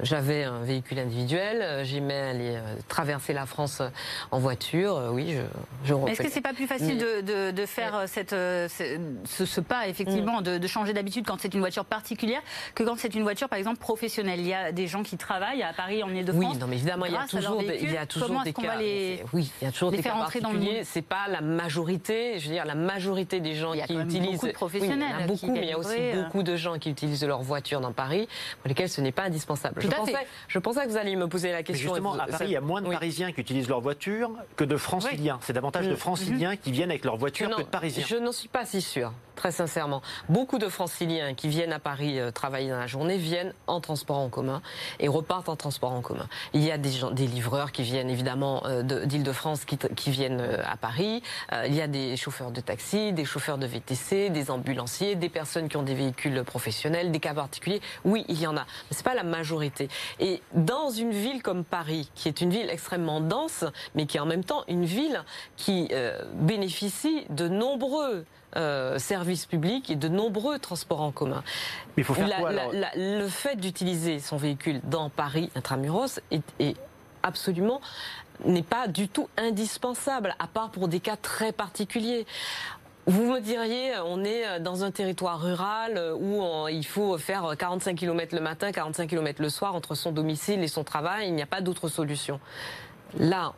S2: j'avais un véhicule individuel, euh, j'aimais aller euh, traverser la France euh, en voiture. Oui, je, je
S1: Est-ce que c'est pas plus facile de, de, faire cette, ce, pas, effectivement, mm. de, changer d'habitude quand c'est une voiture particulière que quand c'est une voiture, par exemple, professionnelle? Il y a des gens qui travaillent à Paris, en Ile-de-France.
S2: Oui, non, mais évidemment, il y a toujours, des, il y a toujours des cas. Les, oui, il y a toujours des cas particuliers. C'est pas la majorité. Je veux dire, la majorité des gens qui utilisent.
S1: Beaucoup de professionnels.
S2: il y en a beaucoup, mais il y a aussi beaucoup de gens qui utilisent leur voiture dans Paris, pour lesquels ce n'est pas indispensable je, pensais, je pensais que vous alliez me poser la question.
S3: justement, à Paris, il y a moins de Parisiens qui utilisent leur voiture que de Franciliens. C'est davantage de mm. Franciliens mm-hmm. qui viennent avec leur voiture que de Parisiens.
S2: Je n'en suis pas si sûr. Très sincèrement. Beaucoup de franciliens qui viennent à Paris euh, travailler dans la journée viennent en transport en commun et repartent en transport en commun. Il y a des, gens, des livreurs qui viennent évidemment euh, d'Île-de-France qui, viennent euh, à Paris. il y a des chauffeurs de taxi, des chauffeurs de VTC, des ambulanciers, des personnes qui ont des véhicules professionnels, des cas particuliers. Oui, il y en a, mais c'est pas la majorité. Et dans une ville comme Paris, qui est une ville extrêmement dense, mais qui est en même temps une ville qui bénéficie de nombreux euh, services publics et de nombreux transports en commun.
S3: Mais il faut faire quoi,
S2: Le fait d'utiliser son véhicule dans Paris intramuros est, absolument n'est pas du tout indispensable, à part pour des cas très particuliers. Vous me diriez, on est dans un territoire rural où il faut faire 45 km le matin, 45 km le soir entre son domicile et son travail, il n'y a pas d'autre solution. Là,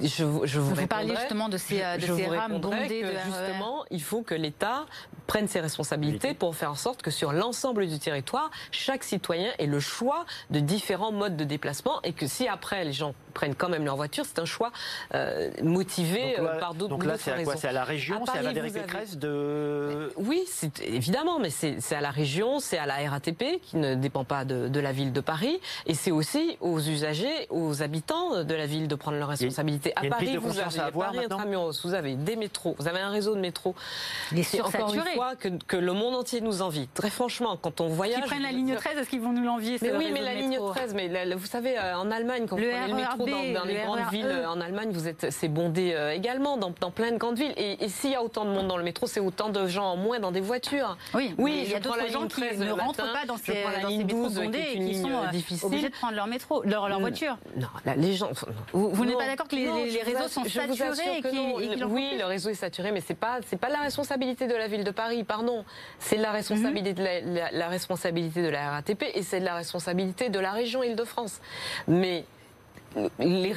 S2: je, vous,
S1: vous parliez justement de ces, euh, de ces rames bondées.
S2: De justement, il faut que l'État prenne ses responsabilités pour faire en sorte que sur l'ensemble du territoire, chaque citoyen ait le choix de différents modes de déplacement et que si après les gens prennent quand même leur voiture, c'est un choix euh, motivé euh, par d'autres
S3: Donc là, c'est à quoi C'est à la région C'est à la vérité de...
S2: Oui, évidemment, mais c'est à la région, c'est à la RATP qui ne dépend pas de, de la ville de Paris et c'est aussi aux usagers, aux habitants de la ville de prendre leurs responsabilités. À Paris, vous avez Paris intramuros, vous avez des métros, vous avez un réseau de métros.
S1: C'est encore une fois
S2: que, que, le monde entier nous envie. Très franchement, quand on voyage.
S1: Ils prennent la ligne 13, est-ce qu'ils vont nous l'envier
S2: Mais oui, mais la ligne 13, mais vous savez, euh, en Allemagne, quand vous prenez le métro dans, les grandes villes euh, en Allemagne, vous êtes, c'est bondé euh, également dans, dans, plein de grandes villes. Et, s'il y a autant de monde dans le métro, c'est autant de gens en moins dans des voitures.
S1: Oui, oui, il y a d'autres gens qui ne rentrent pas dans ces, dans ces métros bondés et qui sont obligés de prendre leur métro, leur, leur voiture.
S2: Non, les gens.
S1: Vous, n'êtes pas d'accord que les réseaux sont saturés
S2: Oui, le réseau est saturé, mais c'est pas c'est pas la responsabilité de la ville de Paris, pardon. C'est la responsabilité de la, la, responsabilité de la RATP et c'est de la responsabilité de la région Île-de-France. Mais les,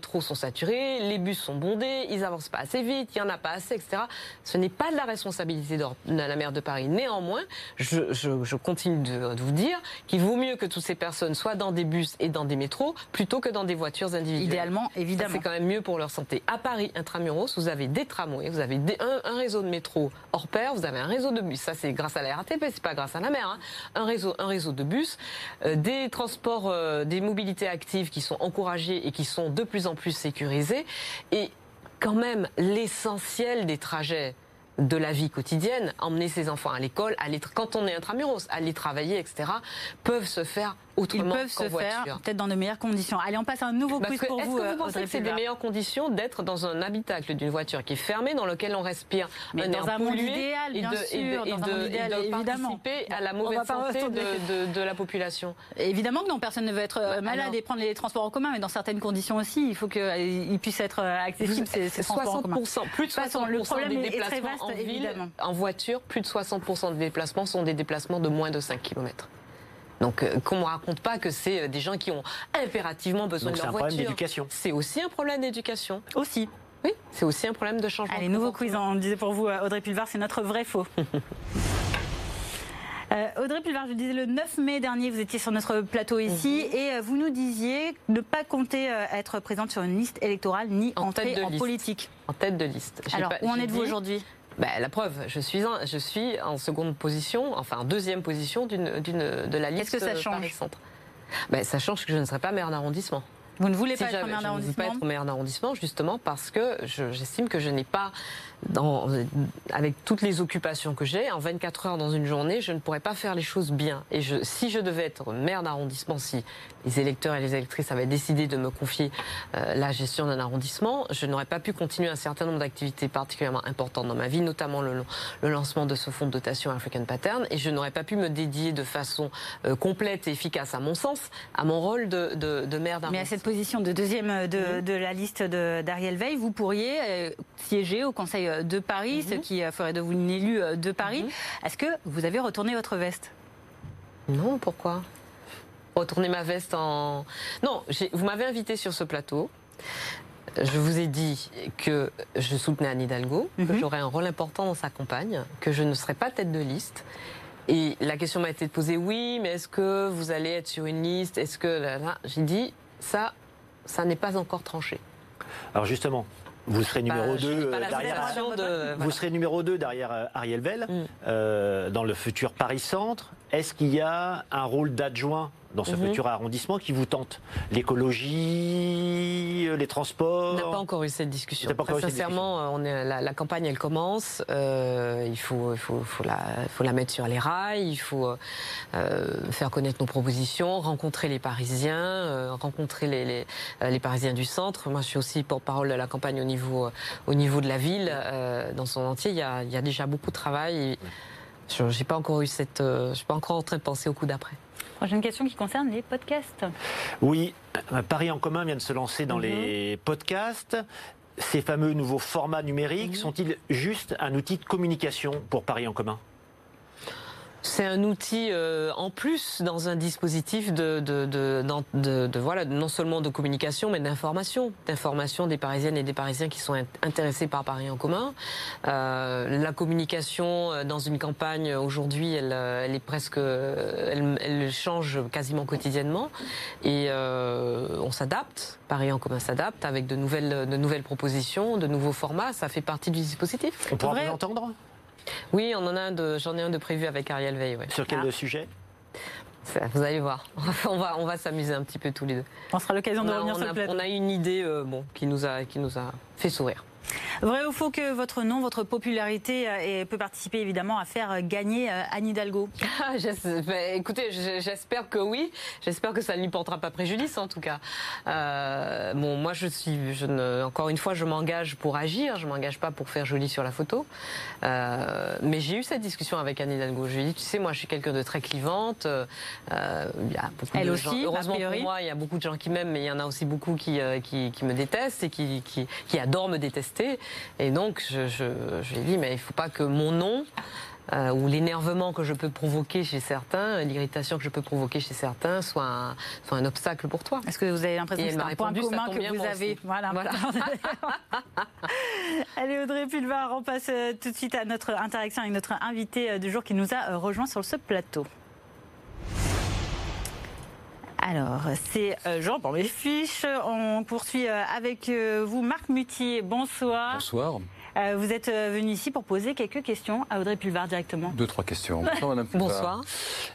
S2: métros sont saturés, les bus sont bondés, ils avancent pas assez vite, il y en a pas assez, etc. Ce n'est pas de la responsabilité de la maire de Paris. Néanmoins, je, continue de, vous dire qu'il vaut mieux que toutes ces personnes soient dans des bus et dans des métros plutôt que dans des voitures individuelles.
S1: Idéalement, évidemment.
S2: C'est quand même mieux pour leur santé. À Paris, intramuros, vous avez des tramways, vous avez un, réseau de métro hors pair, vous avez un réseau de bus. Ça, c'est grâce à la RATP, c'est pas grâce à la mer. Hein. Un réseau, un réseau de bus, euh, des transports, euh, des mobilités actives qui sont encouragés et qui sont de plus en plus sécurisés. Et quand même, l'essentiel des trajets de la vie quotidienne, emmener ses enfants à l'école, aller quand on est intramuros, aller travailler, etc., peuvent se faire ils
S1: peuvent se faire peut-être dans de meilleures conditions. Allez, on passe à un nouveau quiz pour
S2: vous. Est-ce que vous pensez que c'est des meilleures conditions d'être dans un habitacle d'une voiture qui est fermée, dans lequel on respire
S1: Mais un dans un monde idéal, bien sûr,
S2: et de, participer à la mauvaise santé de, la population
S1: Évidemment que non, personne ne veut être euh, malade et prendre les transports en commun, mais dans certaines conditions aussi, il faut qu'ils euh, puissent être euh, accessibles ces, transports en commun.
S2: Plus de 60% des déplacements en ville, en voiture, plus de 60% des déplacements sont des déplacements de moins de 5 km. Donc euh, qu'on ne me raconte pas que c'est euh, des gens qui ont impérativement besoin de leur voiture.
S3: C'est un problème d'éducation.
S2: C'est aussi un problème d'éducation.
S1: Aussi.
S2: Oui, c'est aussi un problème de changement.
S1: Allez, nouveau quiz, on disait pour vous, euh, Audrey Pulvar, c'est notre vrai faux. <laughs> Audrey Pulvar, je disais le 9 mai dernier, vous étiez sur notre plateau ici mhm. et vous nous disiez ne pas compter être présente sur une liste électorale ni en entrer en politique.
S2: En tête de liste.
S1: Alors, où en êtes-vous aujourd'hui?
S2: Bah, la preuve, je suis, en, je suis en seconde position, enfin en deuxième position d'une, de la liste
S1: Qu'est-ce que ça change
S2: Centre. Bah, ça change que je ne serai pas maire d'arrondissement.
S1: Vous ne voulez pas être maire d'arrondissement Je
S2: ne veux pas être maire d'arrondissement justement parce que j'estime que je n'ai pas dans, avec toutes les occupations que j'ai, en 24 heures dans une journée, je ne pourrais pas faire les choses bien. Et je, si je devais être maire d'arrondissement, si les électeurs et les électrices avaient décidé de me confier euh, la gestion d'un arrondissement, je n'aurais pas pu continuer un certain nombre d'activités particulièrement importantes dans ma vie, notamment le, le, lancement de ce fonds de dotation African Pattern, et je n'aurais pas pu me dédier de façon euh, complète et efficace, à mon sens, à mon rôle de, de, de maire d'arrondissement.
S1: Position de deuxième de, de la liste d'Ariel Veil, vous pourriez euh, siéger au Conseil euh, de Paris, ce mhm. qui euh, ferait de vous une élue euh, de Paris. Mhm. Est-ce que vous avez retourné votre veste?
S2: Non, pourquoi? Retourner ma veste en... Non, vous m'avez invité sur ce plateau. Je vous ai dit que je soutenais Anne Hidalgo, que mhm. j'aurais un rôle important dans sa campagne, que je ne serais pas tête de liste. Et la question m'a été posée, oui, mais est-ce que vous allez être sur une liste? Est-ce que... J'ai dit, ça, ça n'est pas encore tranché.
S3: Alors justement, Vous serez numéro 2 derrière. Vous serez numéro 2 derrière Ariel Vell mm. dans le futur Paris Centre. Est-ce qu'il y a un rôle d'adjoint dans ce mhm. futur arrondissement qui vous tente? L'écologie, euh, les transports?
S2: On n'a pas encore eu cette discussion. sincèrement, euh, on est, la, campagne, elle commence. Euh, il, faut, il faut, faut, la, faut, la, mettre sur les rails. Il faut faire connaître nos propositions, rencontrer les Parisiens, rencontrer les, les, les, Parisiens du centre. Moi, je suis aussi porte-parole de la campagne au niveau, au niveau de la ville, dans son entier. Il y, a, il y a déjà beaucoup de travail. Je n'ai pas encore eu cette. je suis pas encore en train de penser au coup d'après.
S1: Prochaine question qui concerne les podcasts.
S3: Oui, Paris en commun vient de se lancer dans mhm. les podcasts. Ces fameux nouveaux formats numériques mhm. sont-ils juste un outil de communication pour Paris en commun?
S2: C'est un outil euh, en plus dans un dispositif de, de, de, de, voilà, non seulement de communication, mais d'information, d'information des Parisiennes et des Parisiens qui sont intéressés par Paris en commun. Euh, la communication euh, dans une campagne aujourd'hui, elle, euh, elle, est presque, elle, elle, change quasiment quotidiennement, et euh, on s'adapte. Paris en commun s'adapte avec de nouvelles, de nouvelles propositions, de nouveaux formats. Ça fait partie du dispositif.
S3: On pourra vous entendre?
S2: Oui, on en a un j'en ai un de prévu avec Ariel Veil.
S3: Sur quel ah. sujet?
S2: Vous allez voir, <laughs> on va, on va s'améuser un petit peu tous les deux.
S1: On sera l'occasion de revenir
S2: sur
S1: le plateau.
S2: On a une idée euh, bon, qui, nous a, qui nous a fait sourire.
S1: Vrai ou faux que votre nom, votre popularité euh, peut participer évidemment à faire gagner euh, Anne Hidalgo? <laughs>
S2: Ah, bah, Écoutez, j'espère que oui. J'espère que ça ne lui portera pas préjudice en tout cas. Euh, bon, moi je suis, je ne, encore une fois, je m'engage pour agir. Je m'engage pas pour faire joli sur la photo. mais j'ai eu cette discussion avec Anne Hidalgo. Je lui ai dit, tu sais, moi je suis quelqu'un de très clivante. il y a beaucoup
S1: Elle
S2: de
S1: aussi,
S2: gens, heureusement pour moi, il y a beaucoup de gens qui m'aiment, mais il y en a aussi beaucoup qui, qui, qui me détestent et qui adorent me détester. Et donc, je, je, je lui ai dit, mais il ne faut pas que mon nom euh, ou l'énervement que je peux provoquer chez certains, l'irritation que je peux provoquer chez certains, soit un, soit un obstacle pour toi.
S1: Est-ce que vous avez l'impression que c'est un point commun que vous avez Voilà. voilà. <laughs> Allez Audrey Pulvar, on passe euh, tout de suite à notre interaction avec notre invité euh, du jour qui nous a rejoint sur ce plateau. Alors, c'est Jean pour mes fiches. On poursuit avec vous, Marc Mutier. Bonsoir.
S6: Bonsoir.
S1: Euh, vous êtes euh, venu ici pour poser quelques questions à Audrey Pulvar directement.
S6: Deux, trois questions. <laughs> Bonsoir,
S2: Madame Pulvar. Bonsoir.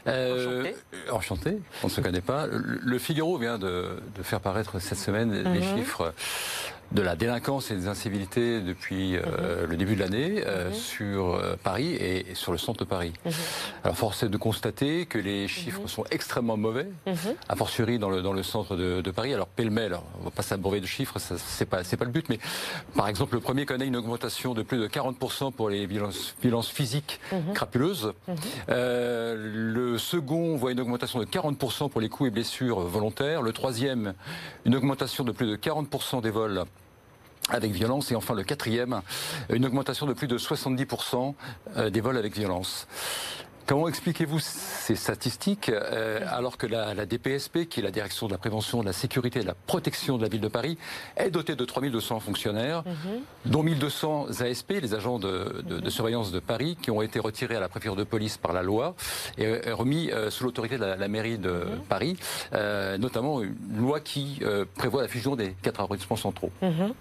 S6: Euh, enchanté. On ne se connaît pas. Le Figaro vient de, faire paraître cette semaine les mhm. chiffres de la délinquance et des incivilités depuis euh, mhm. le début de l'année euh, mhm. sur euh, Paris et, sur le centre de Paris. Mhm. Alors force est de constater que les chiffres sont extrêmement mauvais, a fortiori dans le, dans le centre de, de Paris. Alors pêle-mêle, on va pas s'abreuver de chiffres, c'est pas c'est pas le but, mais par exemple le premier connaît une augmentation de plus de 40% pour les violences, violences physiques crapuleuses. le second voit une augmentation de 40% pour les coups et blessures volontaires. Le troisième, une augmentation de plus de 40% des vols avec violence. Et enfin, le quatrième, une augmentation de plus de 70% euh, des vols avec violence. Comment expliquez-vous ces statistiques euh, alors que la, DPSP, qui est la Direction de la prévention, de la sécurité et de la protection de la ville de Paris, est dotée de 3200 fonctionnaires, mhm. dont 1200 ASP, les agents de, surveillance de Paris, qui ont été retirés à la préfecture de police par la loi et remis euh, sous l'autorité de la, mairie de mhm. Paris, notamment une loi qui prévoit la fusion des quatre arrondissements centraux.
S2: Mhm.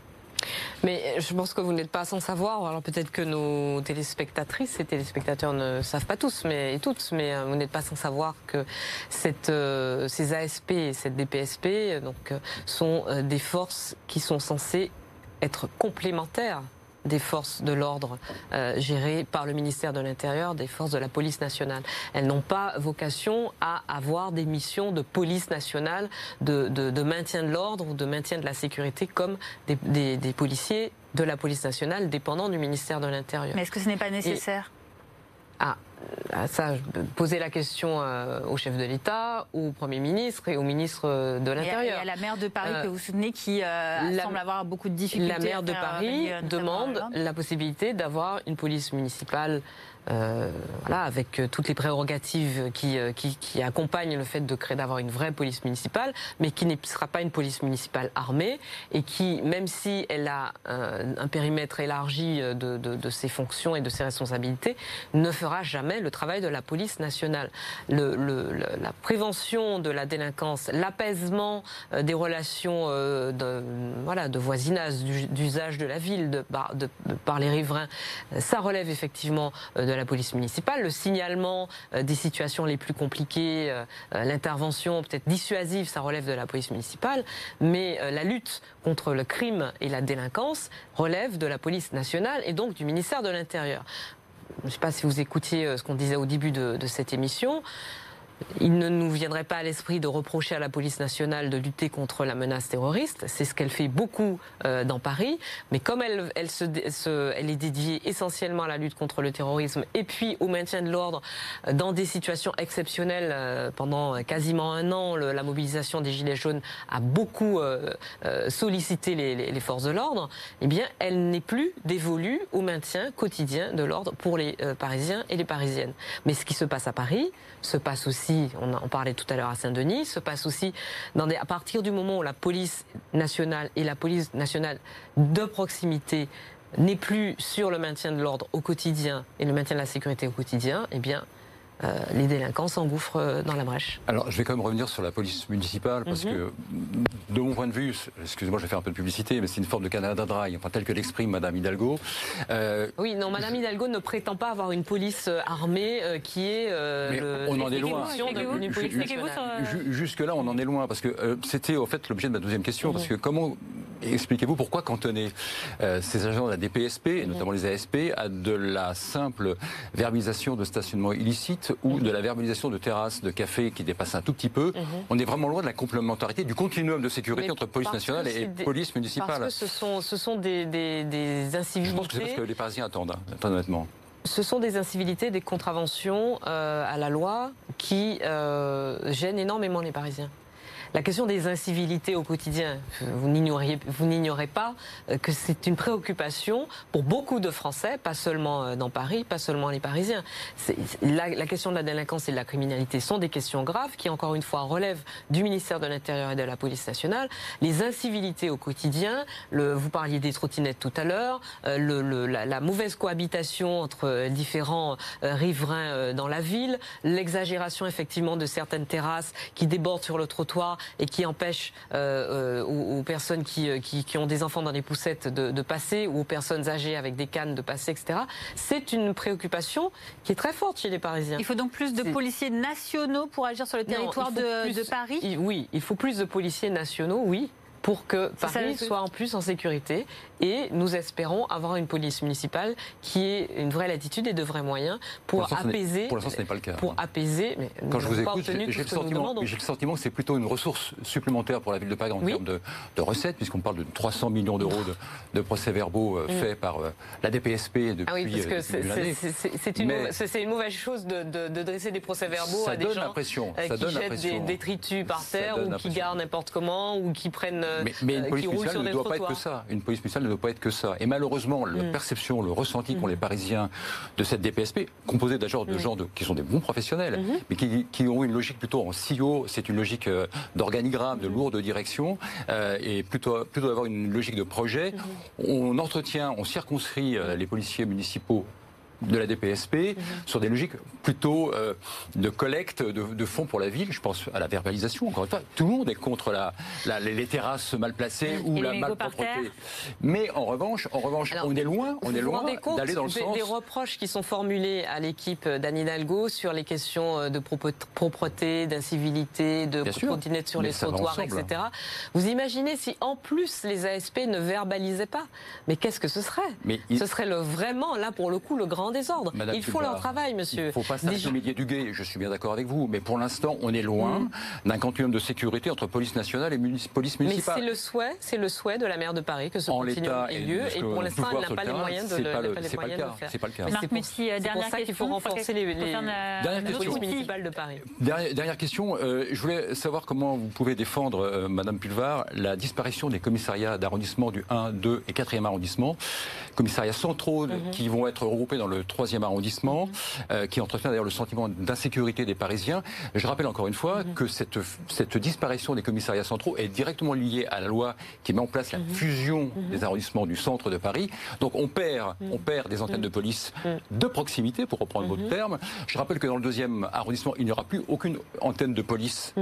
S2: Mais je pense que vous n'êtes pas sans savoir. Alors peut-être que nos téléspectatrices et téléspectateurs ne savent pas tous, mais et toutes, mais euh, vous n'êtes pas sans savoir que euh, ces ASP et cette DPSP euh, sont des forces qui sont censées être complémentaires des forces de l'ordre euh, gérées par le ministère de l'Intérieur, des forces de la police nationale. Elles n'ont pas vocation à avoir des missions de police nationale, de, de, maintien de l'ordre ou de maintien de la sécurité comme des, des, policiers de la police nationale dépendant du ministère de l'Intérieur.
S1: Mais est-ce que ce n'est pas nécessaire?
S2: Ah, ah, ça, poser la question euh, au chef de l'État, au Premier ministre et au ministre de l'Intérieur. Il y,
S1: a la maire de Paris que vous soutenez qui euh, semble avoir beaucoup de difficultés.
S2: La maire de Paris demande la possibilité d'avoir une police municipale euh, voilà, avec euh, toutes les prérogatives qui, euh, qui, qui, accompagnent le fait de créer d'avoir une vraie police municipale, mais qui ne sera pas une police municipale armée et qui, même si elle a un, périmètre élargi de, de, de, ses fonctions et de ses responsabilités, ne fera jamais le travail de la police nationale. la prévention de la délinquance, l'apaisement des relations de, voilà, de voisinage, d'usage de la ville de, par les riverains, ça relève effectivement de la police municipale. Le signalement des situations les plus compliquées, l'intervention peut-être dissuasive, ça relève de la police municipale. Mais la lutte contre le crime et la délinquance relève de la police nationale et donc du ministère de l'Intérieur. Je ne sais pas si vous écoutiez euh, ce qu'on disait au début de, de cette émission. Il ne nous viendrait pas à l'esprit de reprocher à la police nationale de lutter contre la menace terroriste. C'est ce qu'elle fait beaucoup euh, dans Paris. Mais comme elle, est dédiée essentiellement à la lutte contre le terrorisme et puis au maintien de l'ordre euh, dans des situations exceptionnelles, euh, pendant quasiment un an, la mobilisation des Gilets jaunes a beaucoup sollicité les, les, forces de l'ordre, eh bien, elle n'est plus dévolue au maintien quotidien de l'ordre pour les Parisiens et les Parisiennes. Mais ce qui se passe à Paris se passe aussi on en parlait tout à l'heure à Saint-Denis, se passe aussi à partir du moment où la police nationale et la police nationale de proximité n'est plus sur le maintien de l'ordre au quotidien et le maintien de la sécurité au quotidien, eh bien, euh, les délinquants s'engouffrent euh, dans la brèche.
S6: Alors, je vais quand même revenir sur la police municipale, parce mhm. que, de mon point de vue, excusez-moi, je vais faire un peu de publicité, mais c'est une forme de Canada Dry, enfin, tel que l'exprime Madame Hidalgo.
S2: Euh, oui, non, Madame Hidalgo ne prétend pas avoir une police armée qui est.
S6: mais on en est loin. Jusque-là, on en est loin, parce que c'était, au fait, l'objet de ma deuxième question, parce que comment expliquez-vous pourquoi cantonner ces agents de la DPSP, et notamment les ASP, à de la simple verbalisation de stationnement illicite ou de la verbalisation de terrasses de café qui dépasse un tout petit peu. Mhm. On est vraiment loin de la complémentarité, du continuum de sécurité entre police nationale et police municipale.
S2: Parce que ce sont, ce sont des, des, incivilités.
S6: Je pense que c'est parce que les Parisiens attendent, hein, honnêtement.
S2: Ce sont des incivilités, des contraventions euh, à la loi qui euh, gênent énormément les Parisiens. La question des incivilités au quotidien, vous n'ignorez pas euh, que c'est une préoccupation pour beaucoup de Français, pas seulement euh, dans Paris, pas seulement les Parisiens. La, question de la délinquance et de la criminalité sont des questions graves qui, encore une fois, relèvent du ministère de l'Intérieur et de la police nationale. Les incivilités au quotidien, le, vous parliez des trottinettes tout à l'heure, euh, le, la, la, mauvaise cohabitation entre différents riverains dans la ville, l'exagération effectivement de certaines terrasses qui débordent sur le trottoir et qui empêche euh, euh, aux, personnes euh, qui, qui, ont des enfants dans les poussettes de, passer ou aux personnes âgées avec des cannes de passer, etc. C'est une préoccupation qui est très forte chez les Parisiens.
S1: Il faut donc plus de policiers nationaux pour agir sur le territoire de, Paris?
S2: Oui, il faut plus de policiers nationaux, oui pour que Paris soit en plus en sécurité. Et nous espérons avoir une police municipale qui ait une vraie latitude et de vrais moyens pour, apaiser.
S6: Pour l'instant, ce n'est pas le cas.
S2: Pour apaiser.
S6: Mais Quand je vous écoute, j'ai le, sentiment, le sentiment que c'est plutôt une ressource supplémentaire pour la ville de Paris en termes de, recettes, puisqu'on parle de 300 millions d'euros de, procès-verbaux euh, mm. faits par euh, la DPSP depuis. Ah oui, parce que
S2: c'est une, une, mauvaise chose de, dresser des procès-verbaux à des gens euh, qui jettent des détritus par terre ou qui gardent n'importe comment ou qui prennent
S6: mais, mais une police municipale ne doit pas être que ça. Une police municipale ne doit pas être que ça. Et malheureusement, la mm. perception, le ressenti qu'ont les mm. Parisiens de cette DPSP, composée d'ailleurs de mm. gens qui sont des bons professionnels, mm-hmm. mais qui, ont une logique plutôt en CEO, c'est une logique euh, d'organigramme, de lourde direction, euh, et plutôt, plutôt d'avoir une logique de projet. Mm-hmm. On entretient, on circonscrit euh, les policiers municipaux de la DPSP sur des logiques plutôt euh, de collecte de, fonds pour la ville. Je pense à la verbalisation, encore une fois. Tout le monde est contre la, les terrasses mal placées ou la malpropreté. Mais en revanche, en revanche on est loin, on est loin d'aller dans le
S2: des,
S6: sens...
S2: des reproches qui sont formulés à l'équipe d'Anne Hidalgo sur les questions euh, de propreté, d'incivilité, de trottinettes sur les trottoirs, etc. Vous imaginez si en plus les ASP ne verbalisaient pas Mais qu'est-ce que ce serait? Ce serait le, vraiment, là pour le coup, le grand désordre. Ils font leur travail, monsieur. Il
S6: ne faut pas s'arrêter au milieu du guet, je suis bien d'accord avec vous, mais pour l'instant, on est loin mm. d'un continuum de sécurité entre police nationale et police municipale.
S2: Mais c'est le souhait, c'est le souhait de la maire de Paris que ce continuum ait lieu, et, pour l'instant, elle n'a pas les moyens de, le, faire.
S6: C'est pas le cas.
S1: Mutti,
S2: dernière pour ça qu'il faut renforcer les, polices municipales de Paris.
S6: Dernière question, euh, je voulais savoir comment vous pouvez défendre, euh, Madame Pulvar, la disparition des commissariats d'arrondissement du 1, 2 et 4e arrondissement, commissariats centraux mhm. qui vont être regroupés dans le le troisième arrondissement, mhm. qui entretient d'ailleurs le sentiment d'insécurité des Parisiens. Je rappelle encore une fois mhm. que cette, cette disparition des commissariats centraux est directement liée à la loi qui met en place la fusion des arrondissements du centre de Paris. Donc on perd, on perd des antennes de police de proximité, pour reprendre votre terme. Je rappelle que dans le deuxième arrondissement, il n'y aura plus aucune antenne de police,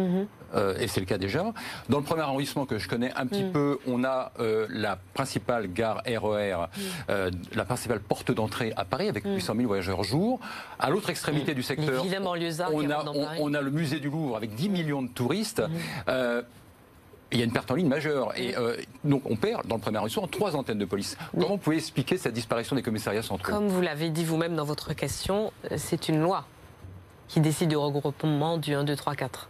S6: et c'est le cas déjà. Dans le premier arrondissement que je connais un petit peu, on a la principale gare RER, e euh, la principale porte d'entrée à Paris avec 800 mm. 000 voyageurs jour. À l'autre extrémité mm. du secteur, on a, on, a, le musée du Louvre avec 10 millions de touristes. Mm. Euh, il y a une perte en ligne majeure. Et euh, donc, on perd, dans le premier arrondissement, trois antennes de police. Comment vous pouvez expliquer cette disparition des commissariats centraux?
S2: Comme vous l'avez dit vous-même dans votre question, c'est une loi qui décide du regroupement du 1, 2, 3, 4.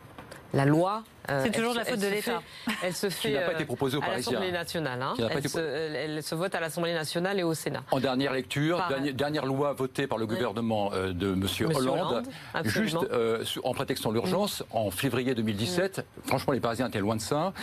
S2: La loi
S1: euh, c'est toujours la faute de l'État.
S2: Elle se <laughs> fait
S6: pas été proposée
S2: à l'Assemblée nationale. Hein. Elle, se, vote à l'Assemblée nationale et au Sénat.
S6: En dernière lecture, dernière, loi votée par le gouvernement euh, de M. Hollande, juste euh, en prétextant l'urgence, en février 2017, franchement les Parisiens étaient loin de ça,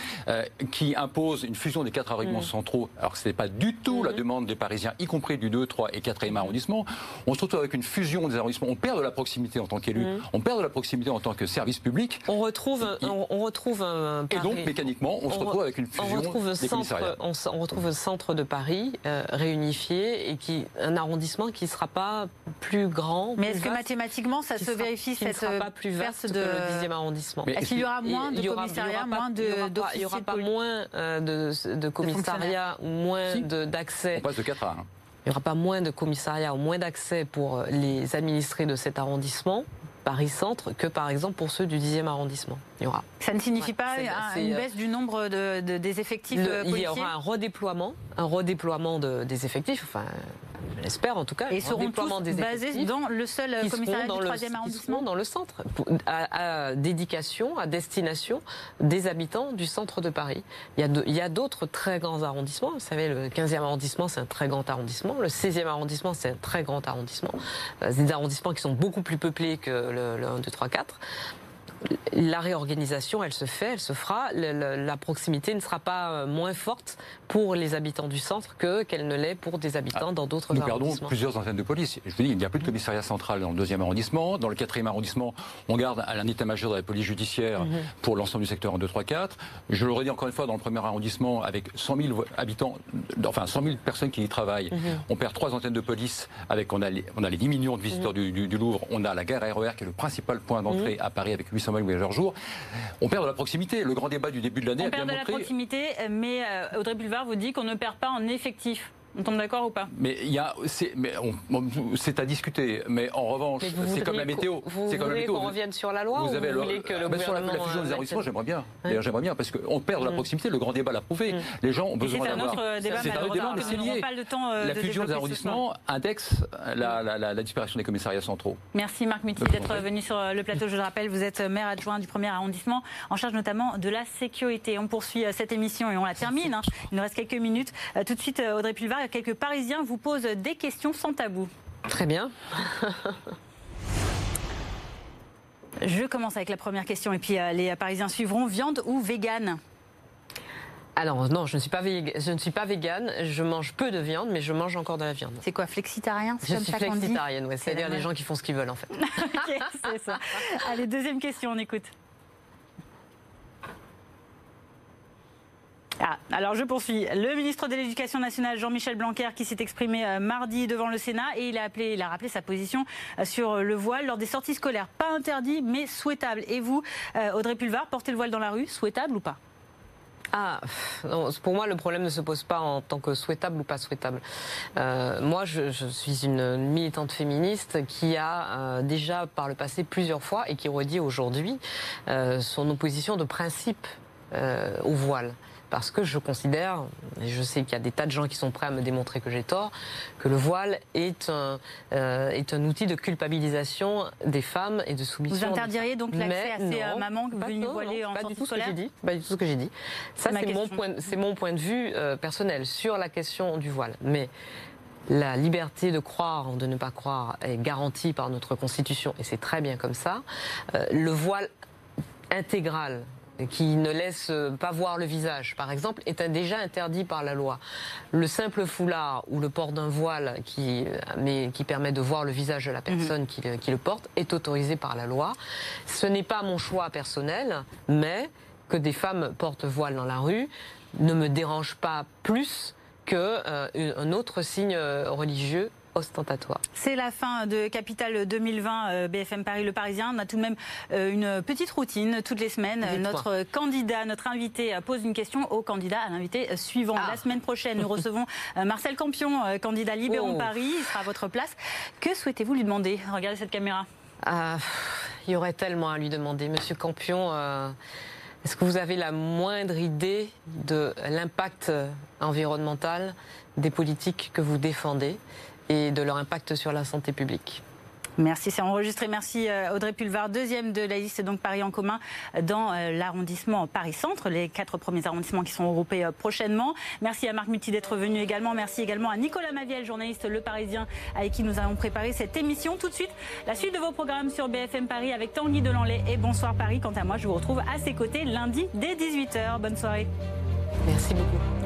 S6: qui impose une fusion des quatre arrondissements centraux, alors que ce n'est pas du tout la demande des Parisiens, y compris du 2, 3 et 4e arrondissement. On se retrouve avec une fusion des arrondissements. On perd de la proximité en tant qu'élu, on perd de la proximité en tant que service public.
S2: On retrouve, on, retrouve un
S6: Et donc, mécaniquement, on, se retrouve avec une fusion
S2: on retrouve des centre, on, retrouve un centre de Paris euh, réunifié et qui un arrondissement qui ne sera pas plus grand.
S1: Mais est-ce que mathématiquement, ça se vérifie cette
S2: sera pas plus vaste de... que le 10e arrondissement?
S1: Est-ce qu'il y aura moins de commissariats, moins de
S2: Il n'y aura pas moins euh, de commissariats ou moins d'accès.
S6: On passe de 4 à 1.
S2: Il n'y aura pas moins de commissariats ou moins d'accès pour les administrés de cet arrondissement. Paris-Centre que par exemple pour ceux du 10e arrondissement.
S1: Il y aura. Ça ne signifie pas une euh, baisse du nombre de, des effectifs le,
S2: Il y aura un redéploiement, un redéploiement des effectifs, enfin je l'espère en tout cas.
S1: Et seront tous des basés dans le seul commissariat du 3e arrondissement
S2: Dans le centre, à, dédication, à destination des habitants du centre de Paris. Il y a d'autres très grands arrondissements. Vous savez, le 15e arrondissement, c'est un très grand arrondissement. Le 16e arrondissement, c'est un très grand arrondissement. Euh, c'est des arrondissements qui sont beaucoup plus peuplés que le, 1, 2, 3, 4 la réorganisation, elle se fait, elle se fera. la proximité ne sera pas euh, moins forte pour les habitants du centre que qu'elle ne l'est pour des habitants ah, dans d'autres arrondissements.
S6: Nous perdons plusieurs antennes de police. Je vous dis, il n'y a plus de commissariat central dans le deuxième arrondissement. Dans le quatrième arrondissement, on garde un état-major de la police judiciaire mhm. pour l'ensemble du secteur 1, 2, 3, 4. Je le redis encore une fois, dans le premier arrondissement, avec 100 000 habitants, enfin 100 000 personnes qui y travaillent, mhm. on perd trois antennes de police. Avec, on, a les, on a les 10 millions de visiteurs mhm. du, Louvre, on a la gare RER e qui est le principal point d'entrée à Paris avec 800 000 voyageurs jour. On perd de la proximité. Le grand débat du début de l'année a
S1: bien
S6: montré.
S1: On perd de la proximité, mais euh, Audrey Bulvard vous dit qu'on ne perd pas en effectif. On tombe d'accord ou pas?
S6: Mais il y a, c'est, mais c'est à discuter. Mais en revanche, c'est comme la météo.
S2: c'est comme la météo. qu'on revienne sur la loi. Vous avez vous voulez que le
S6: bah, sur la, fusion des arrondissements, j'aimerais bien. D'ailleurs, j'aimerais bien parce qu'on perd de la mm. proximité. Le grand débat l'a prouvé. Mm. Les gens ont besoin d'avoir.
S1: C'est un autre débat, mais c'est lié.
S6: Euh, la fusion des arrondissements indexe la disparition des commissariats centraux.
S1: Merci Marc Mutti d'être venu sur euh, le plateau. Je le rappelle, vous êtes maire adjoint du premier arrondissement, en charge notamment de la sécurité. On poursuit euh, cette émission et on la termine. Hein. Il nous reste quelques minutes. Tout de suite, Audrey Pulvar, quelques Parisiens vous pose des questions sans tabou.
S2: Très bien. <laughs>
S1: Je commence avec la première question et puis euh, les Parisiens suivront. Viande ou vegan?
S2: Alors non, je ne suis pas je ne suis pas végane. Je mange peu de viande, mais je mange encore de la viande.
S1: C'est quoi, flexitarien
S2: Je suis flexitarienne, ouais, c'est-à-dire les gens qui font ce qu'ils veulent en fait. <laughs>
S1: ok, c'est ça. Allez, deuxième question, on écoute. Ah, alors je poursuis. Le ministre de l'Éducation nationale, Jean-Michel Blanquer, qui s'est exprimé euh, mardi devant le Sénat et il a, appelé, il a rappelé sa position euh, sur le voile lors des sorties scolaires. Pas interdit, mais souhaitable. Et vous, euh, Audrey Pulvar, porter le voile dans la rue, souhaitable ou pas?
S2: Ah, pour moi, le problème ne se pose pas en tant que souhaitable ou pas souhaitable. moi, je, suis une militante féministe qui a déjà par le passé plusieurs fois et qui redit aujourd'hui son opposition de principe au voile parce que je considère, et je sais qu'il y a des tas de gens qui sont prêts à me démontrer que j'ai tort, que le voile est un, euh, est un outil de culpabilisation des femmes et de soumission.
S1: Vous interdiriez donc l'accès à ces euh, mamans que vous voiler en
S2: pas du tout ce que dit. Pas du tout ce que j'ai dit. Ça, c'est mon, point, mon point de vue euh, personnel sur la question du voile. Mais la liberté de croire ou de ne pas croire est garantie par notre Constitution et c'est très bien comme ça. le voile intégral qui ne laisse pas voir le visage, par exemple, est déjà interdit par la loi. Le simple foulard ou le port d'un voile qui, mais, qui permet de voir le visage de la personne qui, qui le porte est autorisé par la loi. Ce n'est pas mon choix personnel, mais que des femmes portent voile dans la rue ne me dérange pas plus qu'un euh, autre signe religieux ostentatoire.
S1: C'est la fin de Capital 2020 euh, BFM Paris Le Parisien. On a tout de même euh, une petite routine toutes les semaines. Notre candidat, notre invité euh, pose une question au candidat, à l'invité suivant. Ah. La semaine prochaine, nous recevons Marcel Campion, candidat Libéron oh. Paris. Il sera à votre place. Que souhaitez-vous lui demander? Regardez cette caméra.
S2: Ah, il y aurait tellement à lui demander. Monsieur Campion, est-ce que vous avez la moindre idée de l'impact environnemental des politiques que vous défendez? Et de leur impact sur la santé publique.
S1: Merci, c'est enregistré. Merci euh, Audrey Pulvar, deuxième de la liste donc Paris en commun dans euh, l'arrondissement Paris-Centre, les quatre premiers arrondissements qui sont regroupés euh, prochainement. Merci à Marc Muti d'être venu également. Merci également à Nicolas Maviel, journaliste Le Parisien, avec qui nous avons préparé cette émission. Tout de suite, la suite de vos programmes sur BFM Paris avec Tanguy Delanlay et Bonsoir Paris. Quant à moi, je vous retrouve à ses côtés lundi dès 18h. Bonne soirée.
S2: Merci beaucoup.